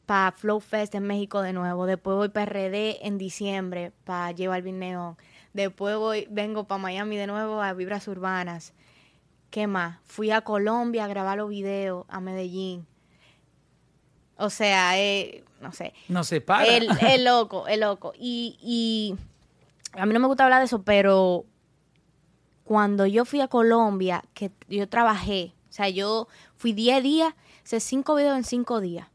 pa Flow Fest en México de nuevo. Después voy para RD en diciembre para J Balvin Neon. Después voy, vengo para Miami de nuevo a Vibras Urbanas. ¿Qué más? Fui a Colombia a grabar los videos, a Medellín. O sea, eh, no sé. No se para. El, loco, el loco. Y, y a mí no me gusta hablar de eso, pero cuando yo fui a Colombia, que yo trabajé, o sea, yo fui 10 días, hice 5 videos en 5 días.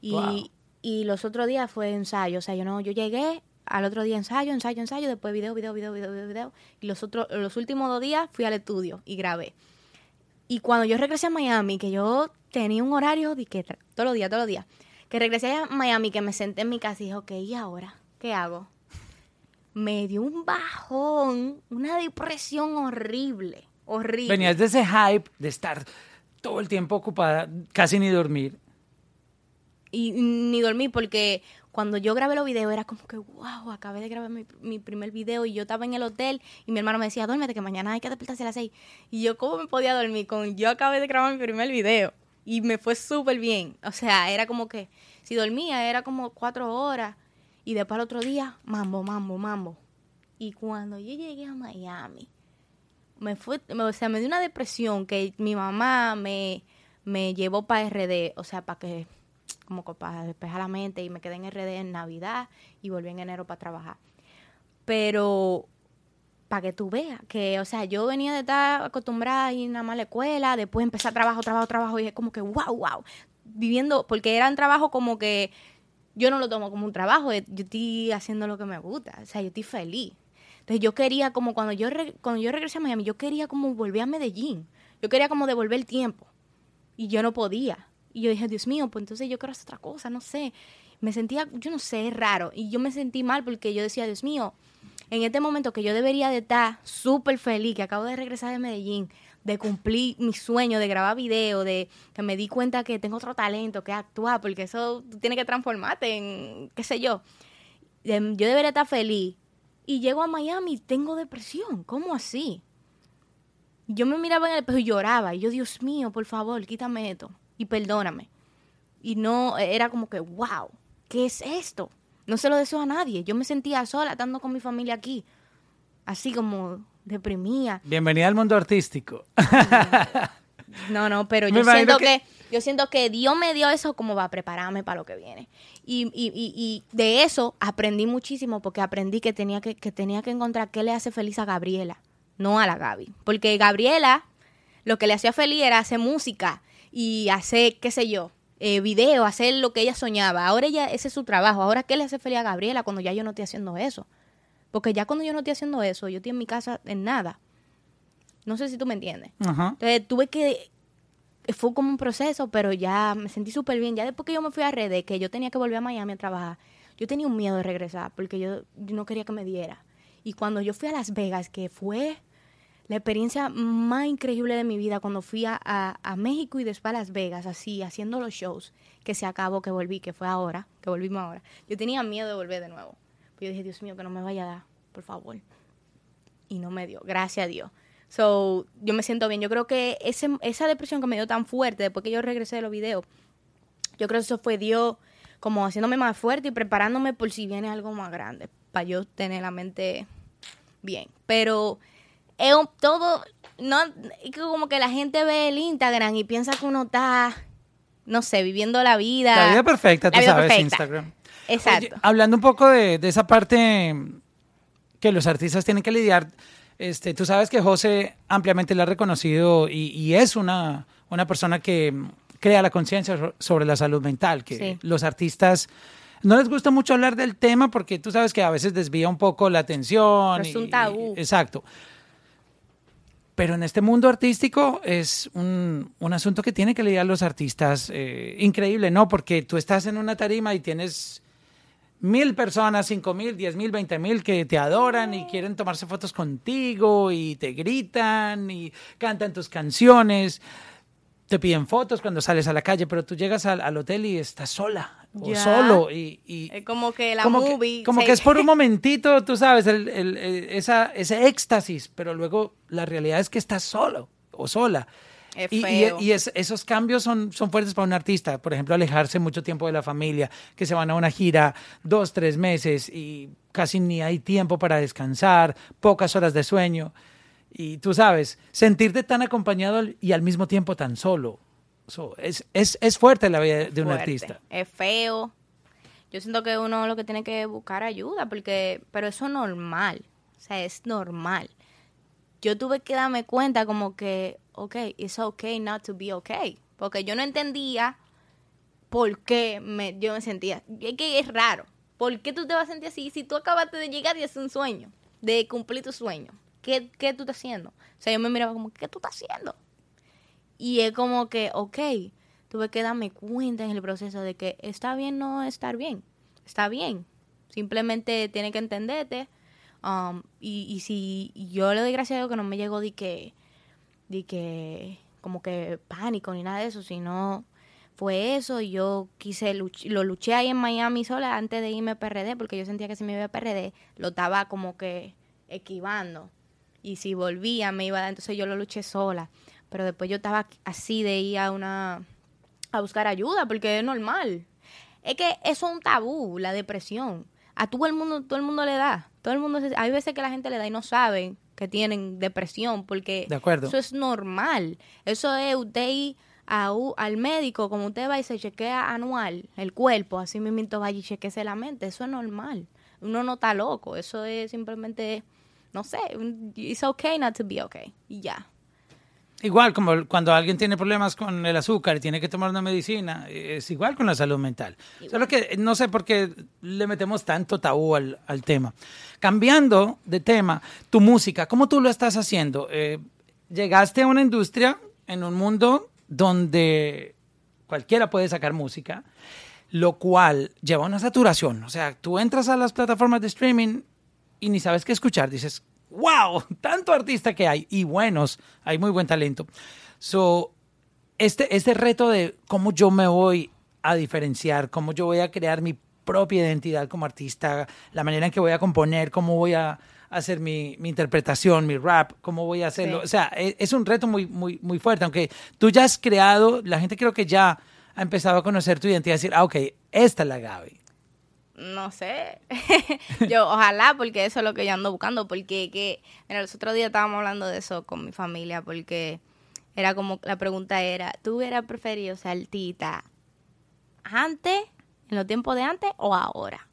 Y, y los otros días fue ensayo, o sea, yo no, yo llegué al otro día ensayo, ensayo, ensayo, después video, video, video, video, video, video. Y los otros, los últimos dos días fui al estudio y grabé. Y cuando yo regresé a Miami, que yo tenía un horario de que todos los días, todos los días, que regresé a Miami, que me senté en mi casa y dije, ok, ¿y ahora? ¿Qué hago? Me dio un bajón, una depresión horrible, horrible. Venías de ese hype de estar todo el tiempo ocupada, casi ni dormir. Y ni dormir porque cuando yo grabé los videos era como que, wow, acabé de grabar mi, primer video y yo estaba en el hotel y mi hermano me decía, duérmete que mañana hay que despertarse a las seis. Y yo, ¿cómo me podía dormir con yo acabé de grabar mi primer video? Y me fue súper bien. O sea, era como que si dormía era como cuatro horas y después al otro día, mambo, mambo, mambo. Y cuando yo llegué a Miami, me fue, o sea, me dio una depresión que mi mamá me, me llevó para RD, o sea, para que, como para despejar la mente y me quedé en RD en Navidad y volví en enero para trabajar. Pero para que tú veas que, o sea, yo venía de estar acostumbrada a ir nada más a la escuela, después empecé a trabajo, trabajo, trabajo, y es como que, wow, wow, viviendo, porque eran trabajo como que yo no lo tomo como un trabajo, yo estoy haciendo lo que me gusta, o sea, yo estoy feliz. Entonces yo quería como cuando yo, cuando yo regresé a Miami, yo quería como volver a Medellín, yo quería como devolver el tiempo y yo no podía. Y yo dije, Dios mío, pues entonces yo quiero hacer otra cosa, no sé. Me sentía, yo no sé, raro. Y yo me sentí mal porque yo decía, Dios mío, en este momento que yo debería de estar súper feliz, que acabo de regresar de Medellín, de cumplir mi sueño de grabar video, de que me di cuenta que tengo otro talento, que actuar, porque eso tú tienes que transformarte en, qué sé yo. Em, yo debería estar feliz. Y llego a Miami y tengo depresión. ¿Cómo así? Yo me miraba en el espejo y lloraba. Y yo, Dios mío, por favor, quítame esto. Y perdóname. Y no, era como que, wow, ¿qué es esto? No se lo deseo a nadie. Yo me sentía sola estando con mi familia aquí. Así como deprimía. Bienvenida al mundo artístico. No, no, pero yo siento que... yo siento que Dios me dio eso como va a prepararme para lo que viene. Y, y, y, y, de eso aprendí muchísimo porque aprendí que tenía que, que tenía que encontrar qué le hace feliz a Gabriela, no a la Gaby. Porque Gabriela lo que le hacía feliz era hacer música y hacer, qué sé yo, eh, video, hacer lo que ella soñaba. Ahora ella, ese es su trabajo. Ahora, ¿qué le hace feliz a Gabriela cuando ya yo no estoy haciendo eso? Porque ya cuando yo no estoy haciendo eso, yo estoy en mi casa en nada. No sé si tú me entiendes. Entonces tuve que... Fue como un proceso, pero ya me sentí súper bien. Ya después que yo me fui a Redes, que yo tenía que volver a Miami a trabajar, yo tenía un miedo de regresar porque yo, no quería que me diera. Y cuando yo fui a Las Vegas, que fue la experiencia más increíble de mi vida cuando fui a, a, México y después a Las Vegas, así, haciendo los shows, que se acabó, que volví, que fue ahora, que volvimos ahora. Yo tenía miedo de volver de nuevo. Yo dije, Dios mío, que no me vaya a dar, por favor. Y no me dio, gracias a Dios. So, yo me siento bien. Yo creo que ese, esa depresión que me dio tan fuerte después que yo regresé de los videos, yo creo que eso fue Dios como haciéndome más fuerte y preparándome por si viene algo más grande, para yo tener la mente bien. Pero es todo, no, como que la gente ve el Instagram y piensa que uno está, no sé, viviendo la vida. La vida perfecta, tú sabes, Instagram. Exacto. hablando un poco de, de esa parte que los artistas tienen que lidiar este, tú sabes que José ampliamente le ha reconocido y, es una, una persona que crea la conciencia sobre la salud mental, que los artistas no les gusta mucho hablar del tema porque tú sabes que a veces desvía un poco la atención. es un tabú. exacto. Pero en este mundo artístico es un, un asunto que tiene que lidiar los artistas. Eh, increíble, ¿no? Porque tú estás en una tarima y tienes mil personas, cinco mil, diez mil, veinte mil que te adoran y quieren tomarse fotos contigo y te gritan y cantan tus canciones. Te piden fotos cuando sales a la calle, pero tú llegas al, hotel y estás sola o solo. Y, es como que la movie. como que es por un momentito, tú sabes, el, el, esa, ese éxtasis, pero luego la realidad es que estás solo o sola. Y, esos cambios son, son fuertes para un artista. Por ejemplo, alejarse mucho tiempo de la familia, que se van a una gira dos, tres meses y casi ni hay tiempo para descansar, pocas horas de sueño. Y tú sabes, sentirte tan acompañado y al mismo tiempo tan solo. es, es, es, fuerte la vida de un artista. Es feo. Yo siento que uno lo que tiene que buscar ayuda, porque, pero eso es normal. O sea, es normal. Yo tuve que darme cuenta como que, ok, it's okay not to be okay. Porque yo no entendía por qué me, yo me sentía. Es que es raro. ¿Por qué tú te vas a sentir así si tú acabaste de llegar y es un sueño? De cumplir tu sueño. ¿Qué, ¿Qué tú estás haciendo? O sea, yo me miraba como, ¿qué tú estás haciendo? Y es como que, ok, tuve que darme cuenta en el proceso de que está bien no estar bien. Está bien. Simplemente tiene que entenderte. Um, y, si yo le doy que no me llegó de que de que como que pánico ni nada de eso, sino fue eso yo quise, lo luché ahí en Miami sola antes de irme a PRD, porque yo sentía que si me iba a PRD lo estaba como que equivando y si volvía me iba a dar, entonces yo lo luché sola, pero después yo estaba así de ir a una, a buscar ayuda, porque es normal. Es que eso es un tabú, la depresión. A todo el mundo, todo el mundo le da. Todo el mundo, hay veces que la gente le da y no saben que tienen depresión, porque eso es normal. Eso es usted ir al médico, como usted va y se chequea anual el cuerpo, así mismo vaya y chequese la mente, eso es normal. Uno no está loco, eso es simplemente, no sé, it's okay not to be okay, y ya. Igual como cuando alguien tiene problemas con el azúcar y tiene que tomar una medicina, es igual con la salud mental. Solo que no sé por qué le metemos tanto tabú al, tema. Cambiando de tema, tu música, ¿cómo tú lo estás haciendo? Eh, llegaste a una industria, en un mundo donde cualquiera puede sacar música, lo cual lleva una saturación. O sea, tú entras a las plataformas de streaming y ni sabes qué escuchar. Dices, wow, tanto artista que hay y buenos, hay muy buen talento. So, este, este reto de cómo yo me voy a diferenciar, cómo yo voy a crear mi propia identidad como artista, la manera en que voy a componer, cómo voy a hacer mi, mi interpretación, mi rap, cómo voy a hacerlo. Sí. O sea, es, es un reto muy, muy, muy fuerte, aunque tú ya has creado, la gente creo que ya ha empezado a conocer tu identidad y decir, ah, ok, esta es la Gaby. No sé. yo, ojalá, porque eso es lo que yo ando buscando. Porque, que, mira, los otros días estábamos hablando de eso con mi familia. Porque era como, la pregunta era: ¿tú hubieras preferido ser altita antes, en los tiempos de antes o ahora?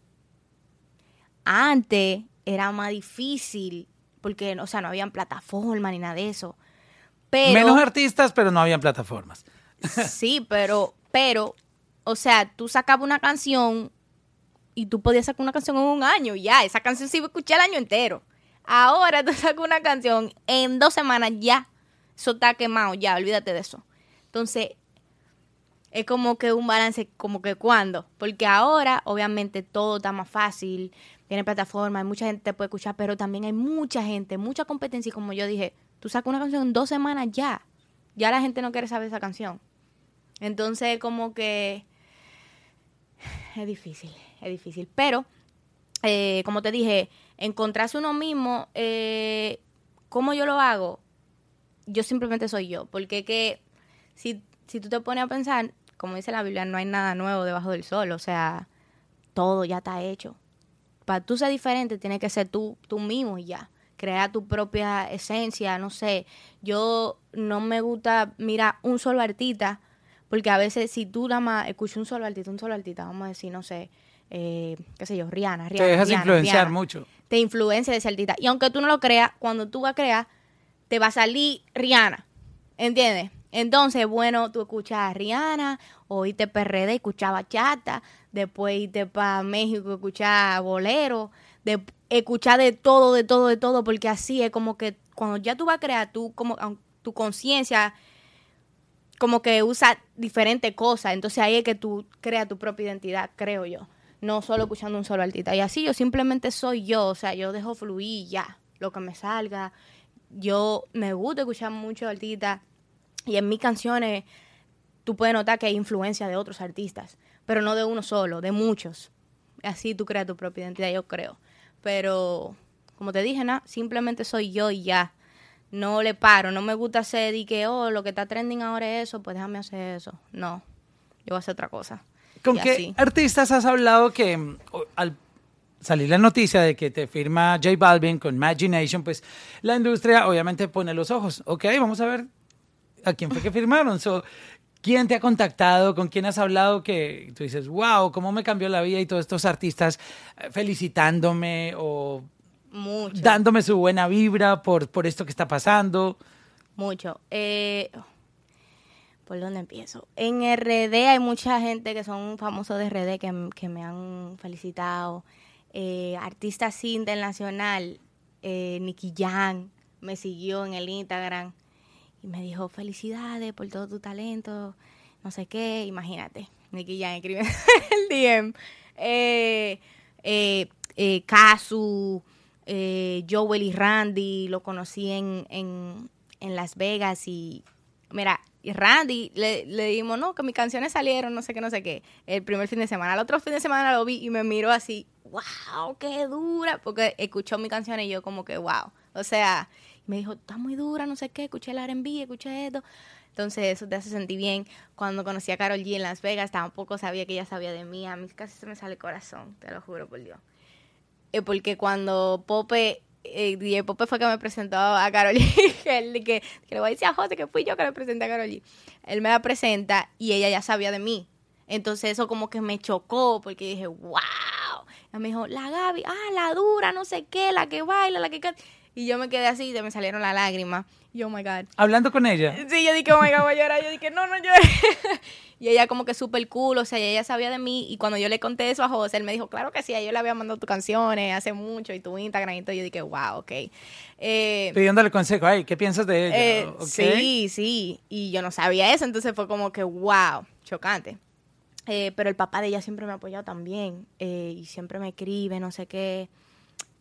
Antes era más difícil. Porque, o sea, no habían plataforma ni nada de eso. Pero, Menos artistas, pero no habían plataformas. Sí, pero, pero, o sea, tú sacabas una canción y tú podías sacar una canción en un año ya, esa canción se iba a escuchar el año entero. Ahora tú sacas una canción en dos semanas ya, eso está quemado, ya, olvídate de eso. Entonces, es como que un balance, como que cuando, porque ahora obviamente todo está más fácil, tiene plataforma, hay mucha gente te puede escuchar, pero también hay mucha gente, mucha competencia y como yo dije, tú sacas una canción en dos semanas ya, ya la gente no quiere saber esa canción. Entonces, como que es difícil, es difícil. Pero, eh, como te dije, encontrarse uno mismo, eh, ¿cómo yo lo hago? Yo simplemente soy yo. Porque que si, si tú te pones a pensar, como dice la Biblia, no hay nada nuevo debajo del sol. O sea, todo ya está hecho. Para tú ser diferente, tienes que ser tú, tú mismo y ya. Crear tu propia esencia, no sé. Yo no me gusta mirar un solo artista, porque a veces si tú nada más escuchas un solo artista, un solo artista, vamos a decir, no sé, eh, qué sé yo, Rihanna, Rihanna. Te dejas Rihanna, influenciar Rihanna, mucho. Te influencia de ese artista. Y aunque tú no lo creas, cuando tú vas a crear, te va a salir Rihanna. ¿Entiendes? Entonces, bueno, tú escuchas a Rihanna, oíste PRD, escuchaba chata, después irte para México, escuchar bolero, de, escuchar de todo, de todo, de todo, porque así es como que cuando ya tú vas a crear, tú como tu conciencia como que usa diferentes cosas, entonces ahí es que tú creas tu propia identidad, creo yo, no solo escuchando un solo artista. Y así yo simplemente soy yo, o sea, yo dejo fluir ya, lo que me salga. Yo me gusta escuchar muchos artistas y en mis canciones tú puedes notar que hay influencia de otros artistas, pero no de uno solo, de muchos. Así tú creas tu propia identidad, yo creo. Pero, como te dije, nada, simplemente soy yo y ya. No le paro, no me gusta hacer y que, oh, lo que está trending ahora es eso, pues déjame hacer eso. No, yo voy a hacer otra cosa. ¿Con Y qué así. artistas has hablado que al salir la noticia de que te firma J Balvin con Imagination, pues la industria obviamente pone los ojos. Ok, vamos a ver a quién fue que firmaron. So, ¿Quién te ha contactado? ¿Con quién has hablado que tú dices, wow, cómo me cambió la vida y todos estos artistas eh, felicitándome o Mucho. dándome su buena vibra por, por esto que está pasando? Mucho. Eh, ¿Por dónde empiezo? En RD hay mucha gente que son famosos de RD que, que me han felicitado. Eh, artista internacional, eh, Nicky Jan, me siguió en el Instagram y me dijo felicidades por todo tu talento, no sé qué, imagínate. Nicky Jan escribe el DM. Eh, eh, eh, Kazu, eh, Joel y Randy, lo conocí en, en, en Las Vegas y mira, y Randy le, le dijimos, no, que mis canciones salieron, no sé qué, no sé qué, el primer fin de semana. El otro fin de semana lo vi y me miró así, wow, qué dura, porque escuchó mi canción y yo como que, wow. O sea, me dijo, está muy dura, no sé qué, escuché el R&B, escuché esto. Entonces eso te hace sentir bien. Cuando conocí a Carol G en Las Vegas, tampoco sabía que ella sabía de mí. A mí casi se me sale el corazón, te lo juro por Dios. Eh, porque cuando Pope, eh, DJ Pope fue que me presentó a Carol que, que, le voy a decir a José que fui yo que le presenté a Carol. Él me la presenta y ella ya sabía de mí. Entonces eso como que me chocó porque dije, wow. Ella me dijo, la Gaby, ah, la dura, no sé qué, la que baila, la que canta. Y yo me quedé así y me salieron las lágrimas. Y oh my God. Hablando con ella. Sí, yo dije, oh my God, voy a llorar. Yo dije, no, no llores. y ella como que súper cool, o sea, ella sabía de mí. Y cuando yo le conté eso a José, él me dijo, claro que sí, yo le había mandado tus canciones hace mucho y tu Instagram y todo. Yo dije, wow, ok. Eh, Pidiéndole consejo, ay, ¿qué piensas de ella? eh. Sí, sí. Y yo no sabía eso, entonces fue como que, wow, chocante. Eh, pero el papá de ella siempre me ha apoyado también. y siempre me escribe, no sé qué.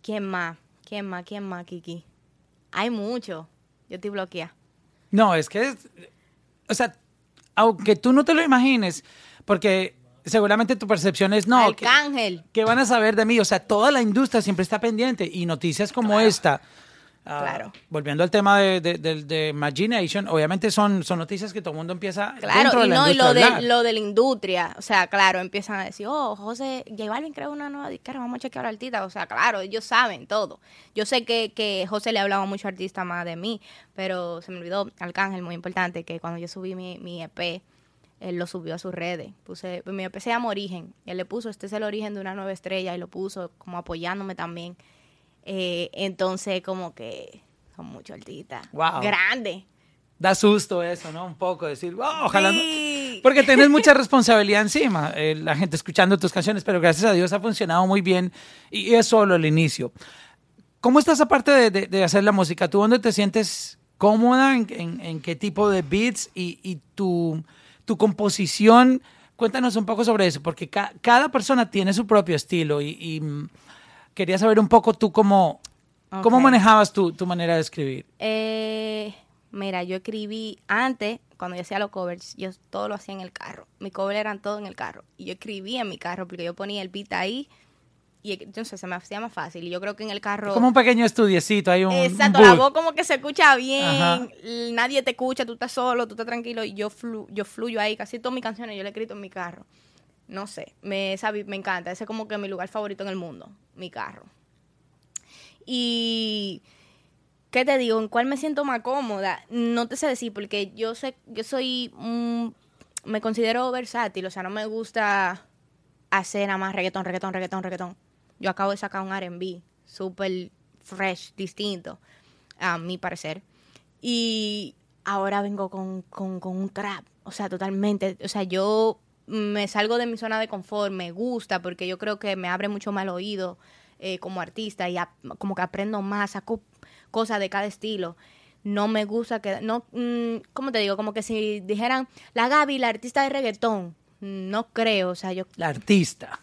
¿Quién más? ¿Quién más? ¿Quién más, Kiki? Hay mucho. Yo estoy bloqueada. No, es que, es- o sea, aunque tú no te lo imagines, porque seguramente tu percepción es, no, que, Arcángel. ¿qué van a saber de mí? O sea, toda la industria siempre está pendiente y noticias como esta. Ah, Claro. Volviendo al tema de, de, de- de Imagination, obviamente son, son noticias que todo el mundo empieza Claro, de y la no, y lo de, lo de la industria, o sea, claro, empiezan a decir, oh, José, J Balvin creó una nueva disquera, vamos a chequear al artista, o sea, claro, ellos saben todo. Yo sé que, que José le hablaba mucho artista más de mí, pero se me olvidó, Arcángel, muy importante, que cuando yo subí mi, mi EP, él lo subió a sus redes, puse, mi EP se llama Origen, y él le puso, este es el origen de una nueva estrella, y lo puso como apoyándome también. Eh, entonces, como que son muchos artistas. Wow. Grandes. Da susto eso, ¿no? Un poco decir, "Wow, ojalá no-". Sí. Porque tienes mucha responsabilidad encima, eh, la gente escuchando tus canciones, pero gracias a Dios ha funcionado muy bien y es solo el inicio. ¿Cómo estás aparte de, de- de hacer la música? ¿Tú dónde te sientes cómoda? ¿En, en- en qué tipo de beats? Y, y tu, tu composición, cuéntanos un poco sobre eso, porque ca- cada persona tiene su propio estilo y, y, mm, quería saber un poco tú cómo, cómo manejabas tu, tu manera de escribir. Eh, mira, yo escribí antes, cuando yo hacía los covers, yo todo lo hacía en el carro. Mis covers eran todo en el carro. Y yo escribía en mi carro porque yo ponía el beat ahí y entonces se me hacía más fácil. Y yo creo que en el carro... Como un pequeño estudiecito, hay un, Exacto, la voz como que se escucha bien, Ajá. nadie te escucha, tú estás solo, tú estás tranquilo y yo, flu, yo fluyo ahí. Casi todas mis canciones yo las he escrito en mi carro. No sé, me, vi- me encanta, ese es como que mi lugar favorito en el mundo, mi carro. Y ¿qué te digo? ¿En cuál me siento más cómoda? No te sé decir porque yo sé, yo soy, me considero versátil, o sea, no me gusta hacer nada más reggaetón, reggaetón, reggaetón, reggaetón. Yo acabo de sacar un R&B súper fresh, distinto, a mi parecer. Y ahora vengo con, con, con un trap, o sea, totalmente, o sea, yo me salgo de mi zona de confort, me gusta porque yo creo que me abre mucho más el oído eh, como artista y como que aprendo más, saco cosas de cada estilo. No me gusta que, no, mm, ¿cómo te digo? Como que si dijeran, la Gaby, la artista de reggaetón, no creo, o sea, yo La artista.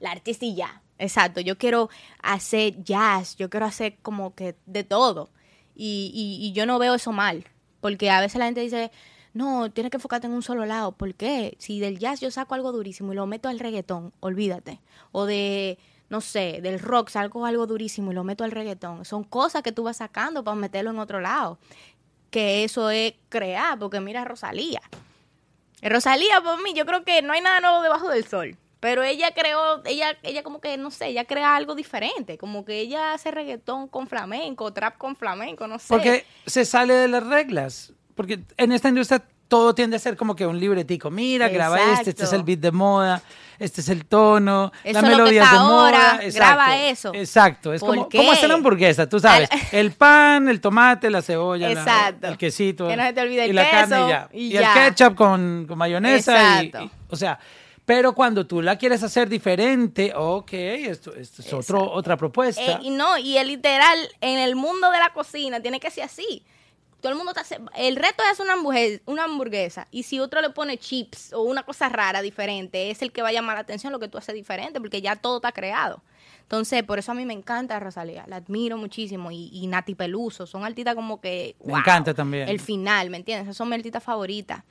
la artista y ya. Exacto, yo quiero hacer jazz, yo quiero hacer como que de todo. Y, y, y yo no veo eso mal, porque a veces la gente dice, no, tienes que enfocarte en un solo lado. ¿Por qué? Si del jazz yo saco algo durísimo y lo meto al reggaetón, olvídate. O de, no sé, del rock saco algo durísimo y lo meto al reggaetón. Son cosas que tú vas sacando para meterlo en otro lado. Que eso es crear, porque mira Rosalía. Rosalía, por mí, yo creo que no hay nada nuevo debajo del sol. Pero ella creó, ella, ella como que, no sé, ella crea algo diferente. Como que ella hace reggaetón con flamenco, trap con flamenco, no sé. Porque se sale de las reglas. Porque en esta industria todo tiende a ser como que un libretico. Mira, graba este, este es el beat de moda, este es el tono, Eso la melodía es de ahora, moda. graba eso. Exacto. Es ¿Por como, qué? como hacer la hamburguesa, tú sabes. El pan, el tomate, la cebolla, la- el quesito. Que no se te olvide y el la carne y ya. y el ya. ketchup con, con mayonesa. Exacto. y- o sea, pero cuando tú la quieres hacer diferente, ok, esto, esto es otro, otra propuesta. Eh, y no, y el literal, en el mundo de la cocina, tiene que ser así. Todo el mundo está... hace- El reto es una hamburguesa, una hamburguesa. Y si otro le pone chips o una cosa rara, diferente, es el que va a llamar la atención lo que tú haces diferente, porque ya todo está creado. Entonces, por eso a mí me encanta Rosalía. La admiro muchísimo. Y, y Nati Peluso. Son artistas como que... Me encanta también. El final, ¿me entiendes? Esas son mis artistas favoritas.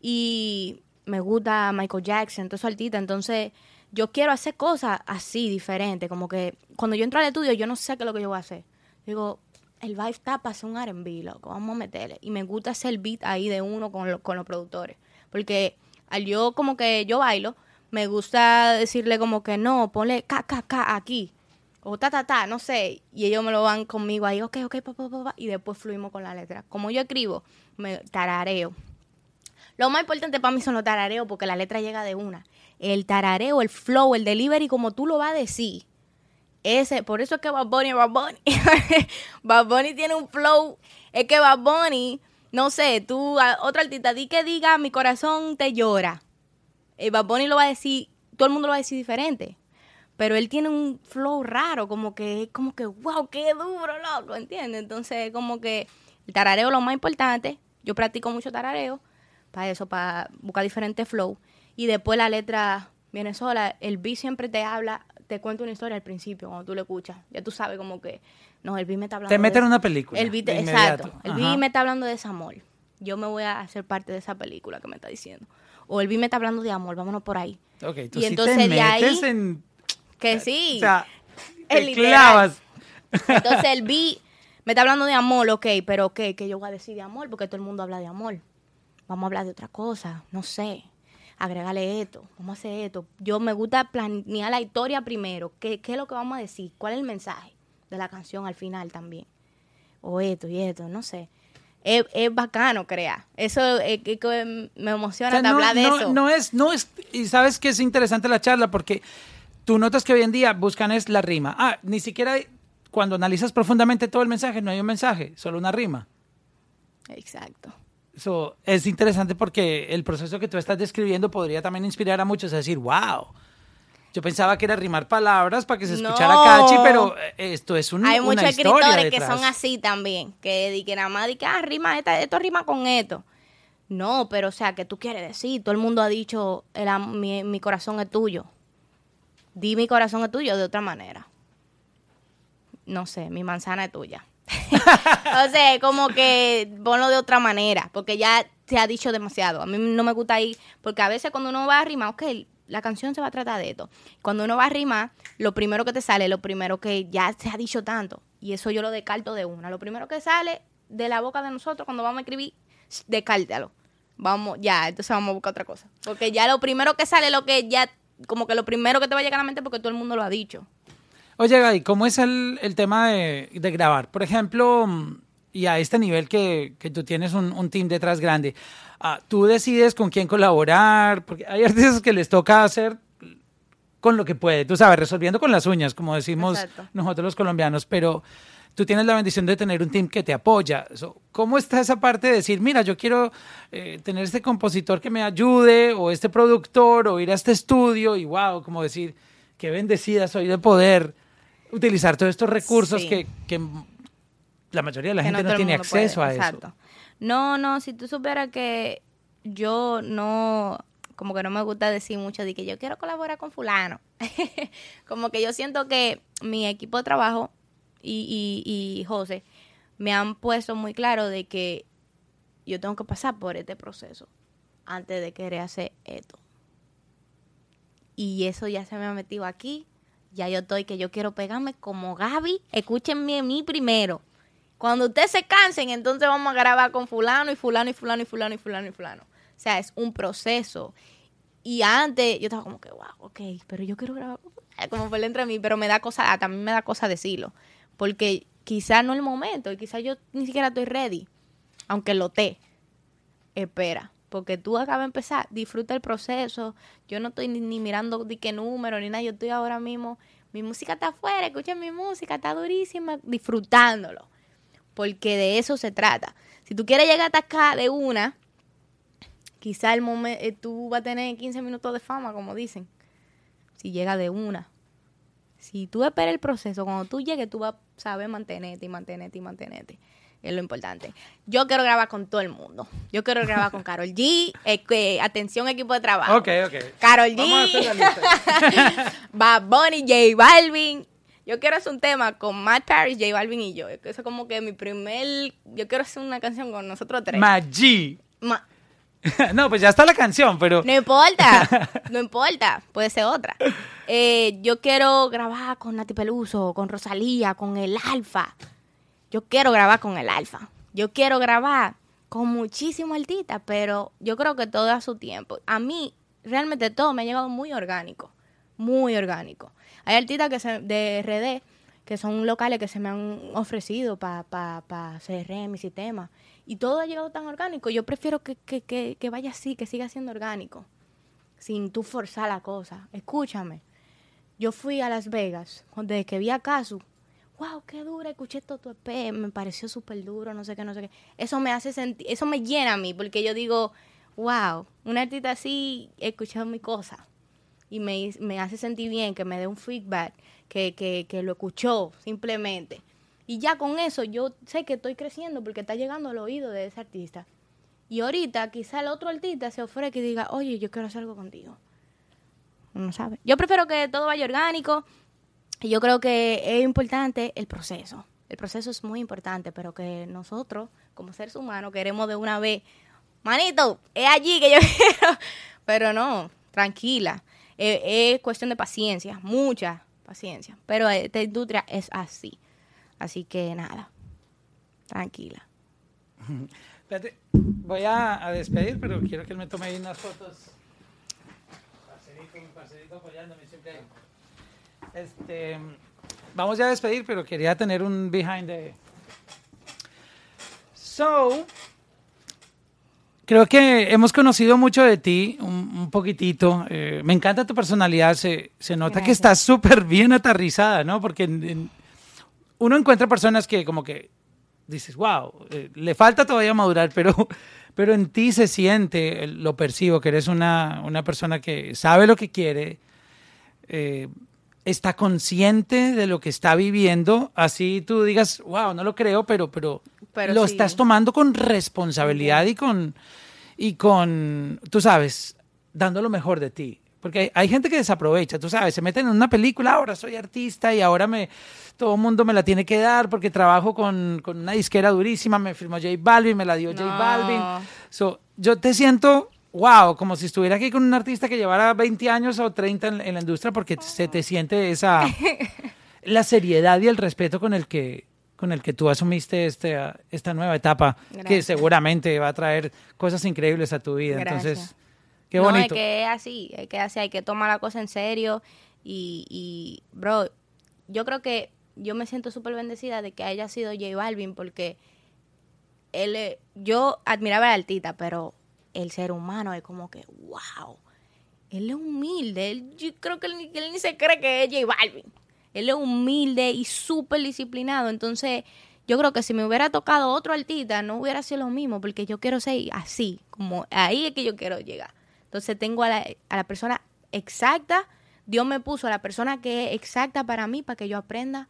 Y me gusta Michael Jackson, todos esos artistas. Entonces, yo quiero hacer cosas así, diferentes. Como que cuando yo entro al estudio, yo no sé qué es lo que yo voy a hacer. Digo, el vibe está para hacer un R&B, loco, vamos a meterle. Y me gusta hacer el beat ahí de uno con, lo- con los productores. Porque al yo como que yo bailo, me gusta decirle como que no, ponle ca, ca, aquí. O ta, ta, ta, no sé. Y ellos me lo van conmigo ahí, ok, ok, pa, pa, pa, pa, y después fluimos con la letra. Como yo escribo, me tarareo. Lo más importante para mí son los tarareos porque la letra llega de una. El tarareo, el flow, el delivery, como tú lo vas a decir. Ese, por eso es que Bad Bunny es Bad Bunny. Bad Bunny tiene un flow. Es que Bad Bunny, no sé, tú, a- otro artista, di que diga, mi corazón te llora. Eh, Bad Bunny lo va a decir, todo el mundo lo va a decir diferente. Pero él tiene un flow raro, como que, como que, wow, qué duro, loco, ¿entiendes? Entonces, como que el tarareo es lo más importante. Yo practico mucho tarareo para eso, para buscar diferentes flow. Y después la letra viene sola. El beat siempre te habla, te cuenta una historia al principio, cuando tú lo escuchas. Ya tú sabes como que, no, el beat me está hablando Te meten en una película. El beat, de exacto. El beat me está hablando de desamor. Yo me voy a hacer parte de esa película que me está diciendo. O el beat me está hablando de amor, vámonos por ahí. Ok, tú y sí entonces te de ahí- en... Que sí. O sea, te clavas. Entonces el beat me está hablando de amor, ok, pero ok, que yo voy a decir de amor porque todo el mundo habla de amor. Vamos a hablar de otra cosa, no sé. Agregale esto, vamos a hacer esto. Yo me gusta planear la historia primero. ¿Qué, qué es lo que vamos a decir? ¿Cuál es el mensaje de la canción al final también? O esto y esto, no sé. Es, es bacano crear. Eso es que, que me emociona O sea, hablar de no, eso. no es, no es, y sabes que es interesante la charla porque tú notas que hoy en día buscan es la rima. Ah, ni siquiera hay- cuando analizas profundamente todo el mensaje, no hay un mensaje, solo una rima. Exacto. Eso es interesante porque el proceso que tú estás describiendo podría también inspirar a muchos a decir, wow. Yo pensaba que era rimar palabras para que se escuchara No. catchy, pero eh, esto es un, Hay muchos escritores que son así también, que, que nada más que ah, rima, esta- esto rima con esto. No, pero o sea, que tú quieres decir? Todo el mundo ha dicho, el mi, mi corazón es tuyo. Di mi corazón es tuyo de otra manera. No sé, mi manzana es tuya. o sea, como que ponlo de otra manera, porque ya se ha dicho demasiado. A mí no me gusta ir, porque a veces cuando uno va a rimar, ok, la canción se va a tratar de esto. Cuando uno va a rimar, lo primero que te sale, lo primero que ya se ha dicho tanto, y eso yo lo descarto de una. Lo primero que sale de la boca de nosotros cuando vamos a escribir, descártalo. Vamos, ya, entonces vamos a buscar otra cosa. Porque ya lo primero que sale, lo que ya, como que lo primero que te va a llegar a la mente, porque todo el mundo lo ha dicho. Oye, Gaby, ¿cómo es el, el tema de, de grabar? Por ejemplo, mm, y a este nivel que, que tú tienes un, un team detrás grande, ah, tú decides con quién colaborar, porque hay artistas que les toca hacer con lo que puede, tú sabes, resolviendo con las uñas, como decimos Exacto. nosotros los colombianos, pero tú tienes la bendición de tener un team que te apoya. ¿Cómo está esa parte de decir, mira, yo quiero eh, tener este compositor que me ayude, o este productor, o ir a este estudio, y wow, como decir, qué bendecida soy de poder utilizar todos estos recursos Sí. que, que la mayoría de la que gente no, tiene acceso puede, a eso. exacto. No, no, si tú supieras que yo no, como que no me gusta decir mucho de que yo quiero colaborar con fulano. como que yo siento que mi equipo de trabajo y, y, y José me han puesto muy claro de que yo tengo que pasar por este proceso antes de querer hacer esto. Y eso ya se me ha metido aquí. Ya yo estoy que yo quiero pegarme como Gaby. Escúchenme a mí primero. Cuando ustedes se cansen, entonces vamos a grabar con fulano y fulano y fulano y fulano y fulano y fulano. O sea, es un proceso. Y antes yo estaba como que, wow, ok, pero yo quiero grabar con fulano", como por dentro de mí, pero me da cosa, también me da cosa decirlo. Porque quizás no es el momento y quizás yo ni siquiera estoy ready. Aunque lo esté espera, porque tú acabas de empezar, disfruta el proceso. Yo no estoy ni, mirando de qué número ni nada, yo estoy ahora mismo, mi música está afuera, escuchen mi música, está durísima, disfrutándolo, porque de eso se trata. Si tú quieres llegar hasta acá de una, quizá el momento, tú vas a tener 15 minutos de fama, como dicen, si llega de una. Si tú esperas el proceso, cuando tú llegues, tú vas a saber mantenerte y mantenerte y mantenerte. Es lo importante. Yo quiero grabar con todo el mundo. Yo quiero grabar con Carol G. eh, atención, equipo de trabajo. Ok, ok. Carol G. Vamos a hacer la lista. Bad Bunny, J Balvin. Yo quiero hacer un tema con Matt Paris, J Balvin y yo. Eso es como que mi primer. Yo quiero hacer una canción con nosotros tres. Maggi. Ma- no, pues ya está la canción, pero No importa, no importa, puede ser otra. Eh, yo quiero grabar con Nati Peluso, con Rosalía, con el Alfa. Yo quiero grabar con el Alfa. Yo quiero grabar con muchísimos artistas, pero yo creo que todo a su tiempo. A mí, realmente todo me ha llegado muy orgánico, muy orgánico. Hay artistas que se, de RD que son locales que se me han ofrecido para pa, pa temas. Y todo ha llegado tan orgánico. Yo prefiero que, que, que, que vaya así, que siga siendo orgánico, sin tú forzar la cosa. Escúchame, yo fui a Las Vegas, desde que vi a Casu, wow, qué dura, escuché todo tu EP, me pareció súper duro, no sé qué, no sé qué. Eso me hace sentir, eso me llena a mí, porque yo digo, wow, una artista así escuchó mi cosa. Y me, me hace sentir bien, que me dé un feedback, que, que, que lo escuchó simplemente. Y ya con eso yo sé que estoy creciendo porque está llegando al oído de ese artista. Y ahorita quizá el otro artista se ofrezca y diga, oye, yo quiero hacer algo contigo. uno sabe. Yo prefiero que todo vaya orgánico yo creo que es importante el proceso. El proceso es muy importante, pero que nosotros, como seres humanos, queremos de una vez, manito, es allí que yo quiero. Pero no, tranquila. Eh, es cuestión de paciencia, mucha paciencia. Pero esta industria es así. Así que nada, tranquila. Espérate, voy a, a despedir, pero quiero que él me tome ahí unas fotos. Parcerito, parcerito apoyándome siempre. ahí. Este, vamos ya a despedir, pero quería tener un behind the... So, creo que hemos conocido mucho de ti, un, un poquitito. Eh, me encanta tu personalidad, se, se nota que estás súper bien aterrizada, ¿no? Porque en- en- uno encuentra personas que como que dices, wow, eh, le falta todavía madurar, pero, pero en ti se siente, lo percibo, que eres una, una persona que sabe lo que quiere, eh, está consciente de lo que está viviendo, así tú digas, wow, no lo creo, pero, pero, Pero lo sí. estás tomando con responsabilidad y con, y con, tú sabes, dando lo mejor de ti. Porque hay, hay gente que desaprovecha, tú sabes, se meten en una película, ahora soy artista y ahora me todo el mundo me la tiene que dar porque trabajo con, con una disquera durísima, me firmó J Balvin, me la dio J No. Balvin. So, yo te siento, wow, como si estuviera aquí con un artista que llevara 20 años o 30 en, en la industria porque se te siente esa, la seriedad y el respeto con el que con el que tú asumiste este, esta nueva etapa que seguramente va a traer cosas increíbles a tu vida. Gracias. Entonces, qué no, bonito. es que es así, es que es así, hay que tomar la cosa en serio. Y, y bro, yo creo que yo me siento súper bendecida de que haya sido J Balvin porque él, eh, yo admiraba a Altita, pero el ser humano es como que, wow, él es humilde, él, yo creo que él, él ni se cree que es J Balvin. Él es humilde y súper disciplinado, entonces yo creo que si me hubiera tocado otro artista no hubiera sido lo mismo, porque yo quiero ser así, como ahí es que yo quiero llegar. Entonces tengo a la, a la persona exacta, Dios me puso a la persona que es exacta para mí, para que yo aprenda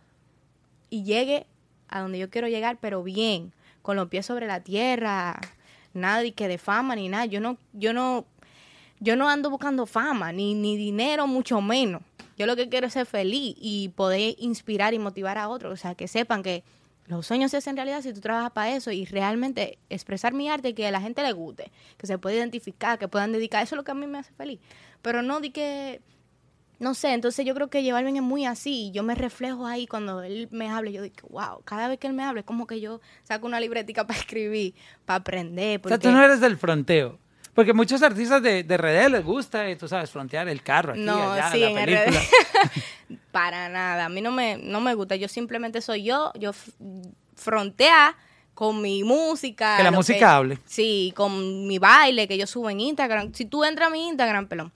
y llegue a donde yo quiero llegar, pero bien, con los pies sobre la tierra, nada de que de fama ni nada. Yo no, yo no, yo no ando buscando fama, ni, ni dinero, mucho menos. Yo lo que quiero es ser feliz y poder inspirar y motivar a otros. O sea, que sepan que los sueños se hacen realidad si tú trabajas para eso y realmente expresar mi arte que a la gente le guste, que se pueda identificar, que puedan dedicar. Eso es lo que a mí me hace feliz. Pero no di que no sé, entonces yo creo que J Balvin es muy así. Yo me reflejo ahí cuando él me habla. Yo digo, wow, cada vez que él me habla es como que yo saco una libretica para escribir, para aprender. O sea, tú no eres del fronteo. Porque muchos artistas de, de RD les gusta, eh, tú sabes, frontear el carro aquí, No, allá, sí, la en película. RD. para nada. A mí no me, no me gusta. Yo simplemente soy yo. Yo frontea con mi música. Que la música hable. Sí, con mi baile que yo subo en Instagram. Si tú entras a mi Instagram, pelón,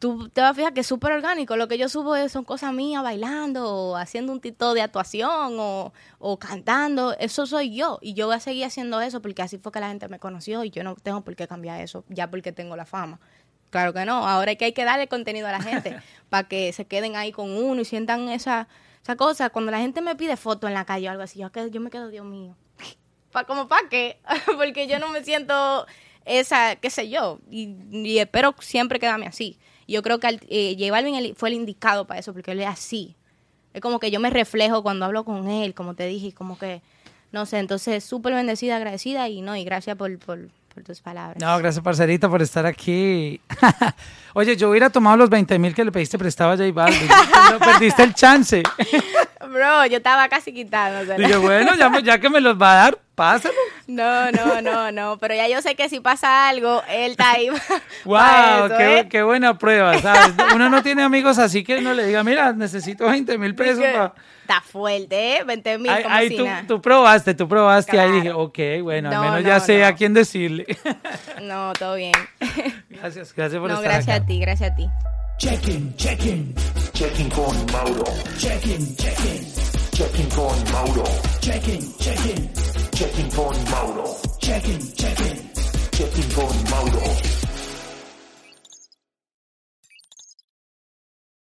tú te vas a fijar que es súper orgánico. Lo que yo subo son cosas mías bailando o haciendo un tito de actuación o, o cantando. Eso soy yo. Y yo voy a seguir haciendo eso porque así fue que la gente me conoció y yo no tengo por qué cambiar eso ya porque tengo la fama. Claro que no. Ahora es que hay que darle contenido a la gente para que se queden ahí con uno y sientan esa, esa cosa. Cuando la gente me pide foto en la calle o algo así, yo, yo me quedo, Dios mío. Pa, ¿Como para qué? Porque yo no me siento esa, qué sé yo, y, y espero siempre quedarme así. Yo creo que eh, J Balvin fue el indicado para eso, porque él es así. Es como que yo me reflejo cuando hablo con él, como te dije, como que, no sé, entonces súper bendecida, agradecida y no, y gracias por, por, por tus palabras. No, gracias, parcerita, por estar aquí. Oye, yo hubiera tomado los 20 mil que le pediste prestado a J Balvin. No perdiste el chance. Bro, yo estaba casi quitándosela. Dije, bueno, ya que me los va a dar, pásalo. No, no, no, no, pero ya yo sé que si pasa algo, él está ahí. ¡Wow! eso, qué, ¿eh? qué buena prueba, ¿sabes? Uno no tiene amigos así que no le diga, mira, necesito 20 mil pesos para... Está fuerte, ¿eh? 20 mil Ahí, como ahí si tú, nada. tú probaste, tú probaste. Ahí Claro. dije, ok, bueno, No, al menos no, ya sé no. a quién decirle. No, todo bien. gracias, gracias por no, estar gracias acá. a ti, gracias a ti. Check-in, check-in, Checking con Mauro. check-in, check-in, Checking con Mauro. check-in, check-in, Checking for modal. Checking, checking. Checking for modal.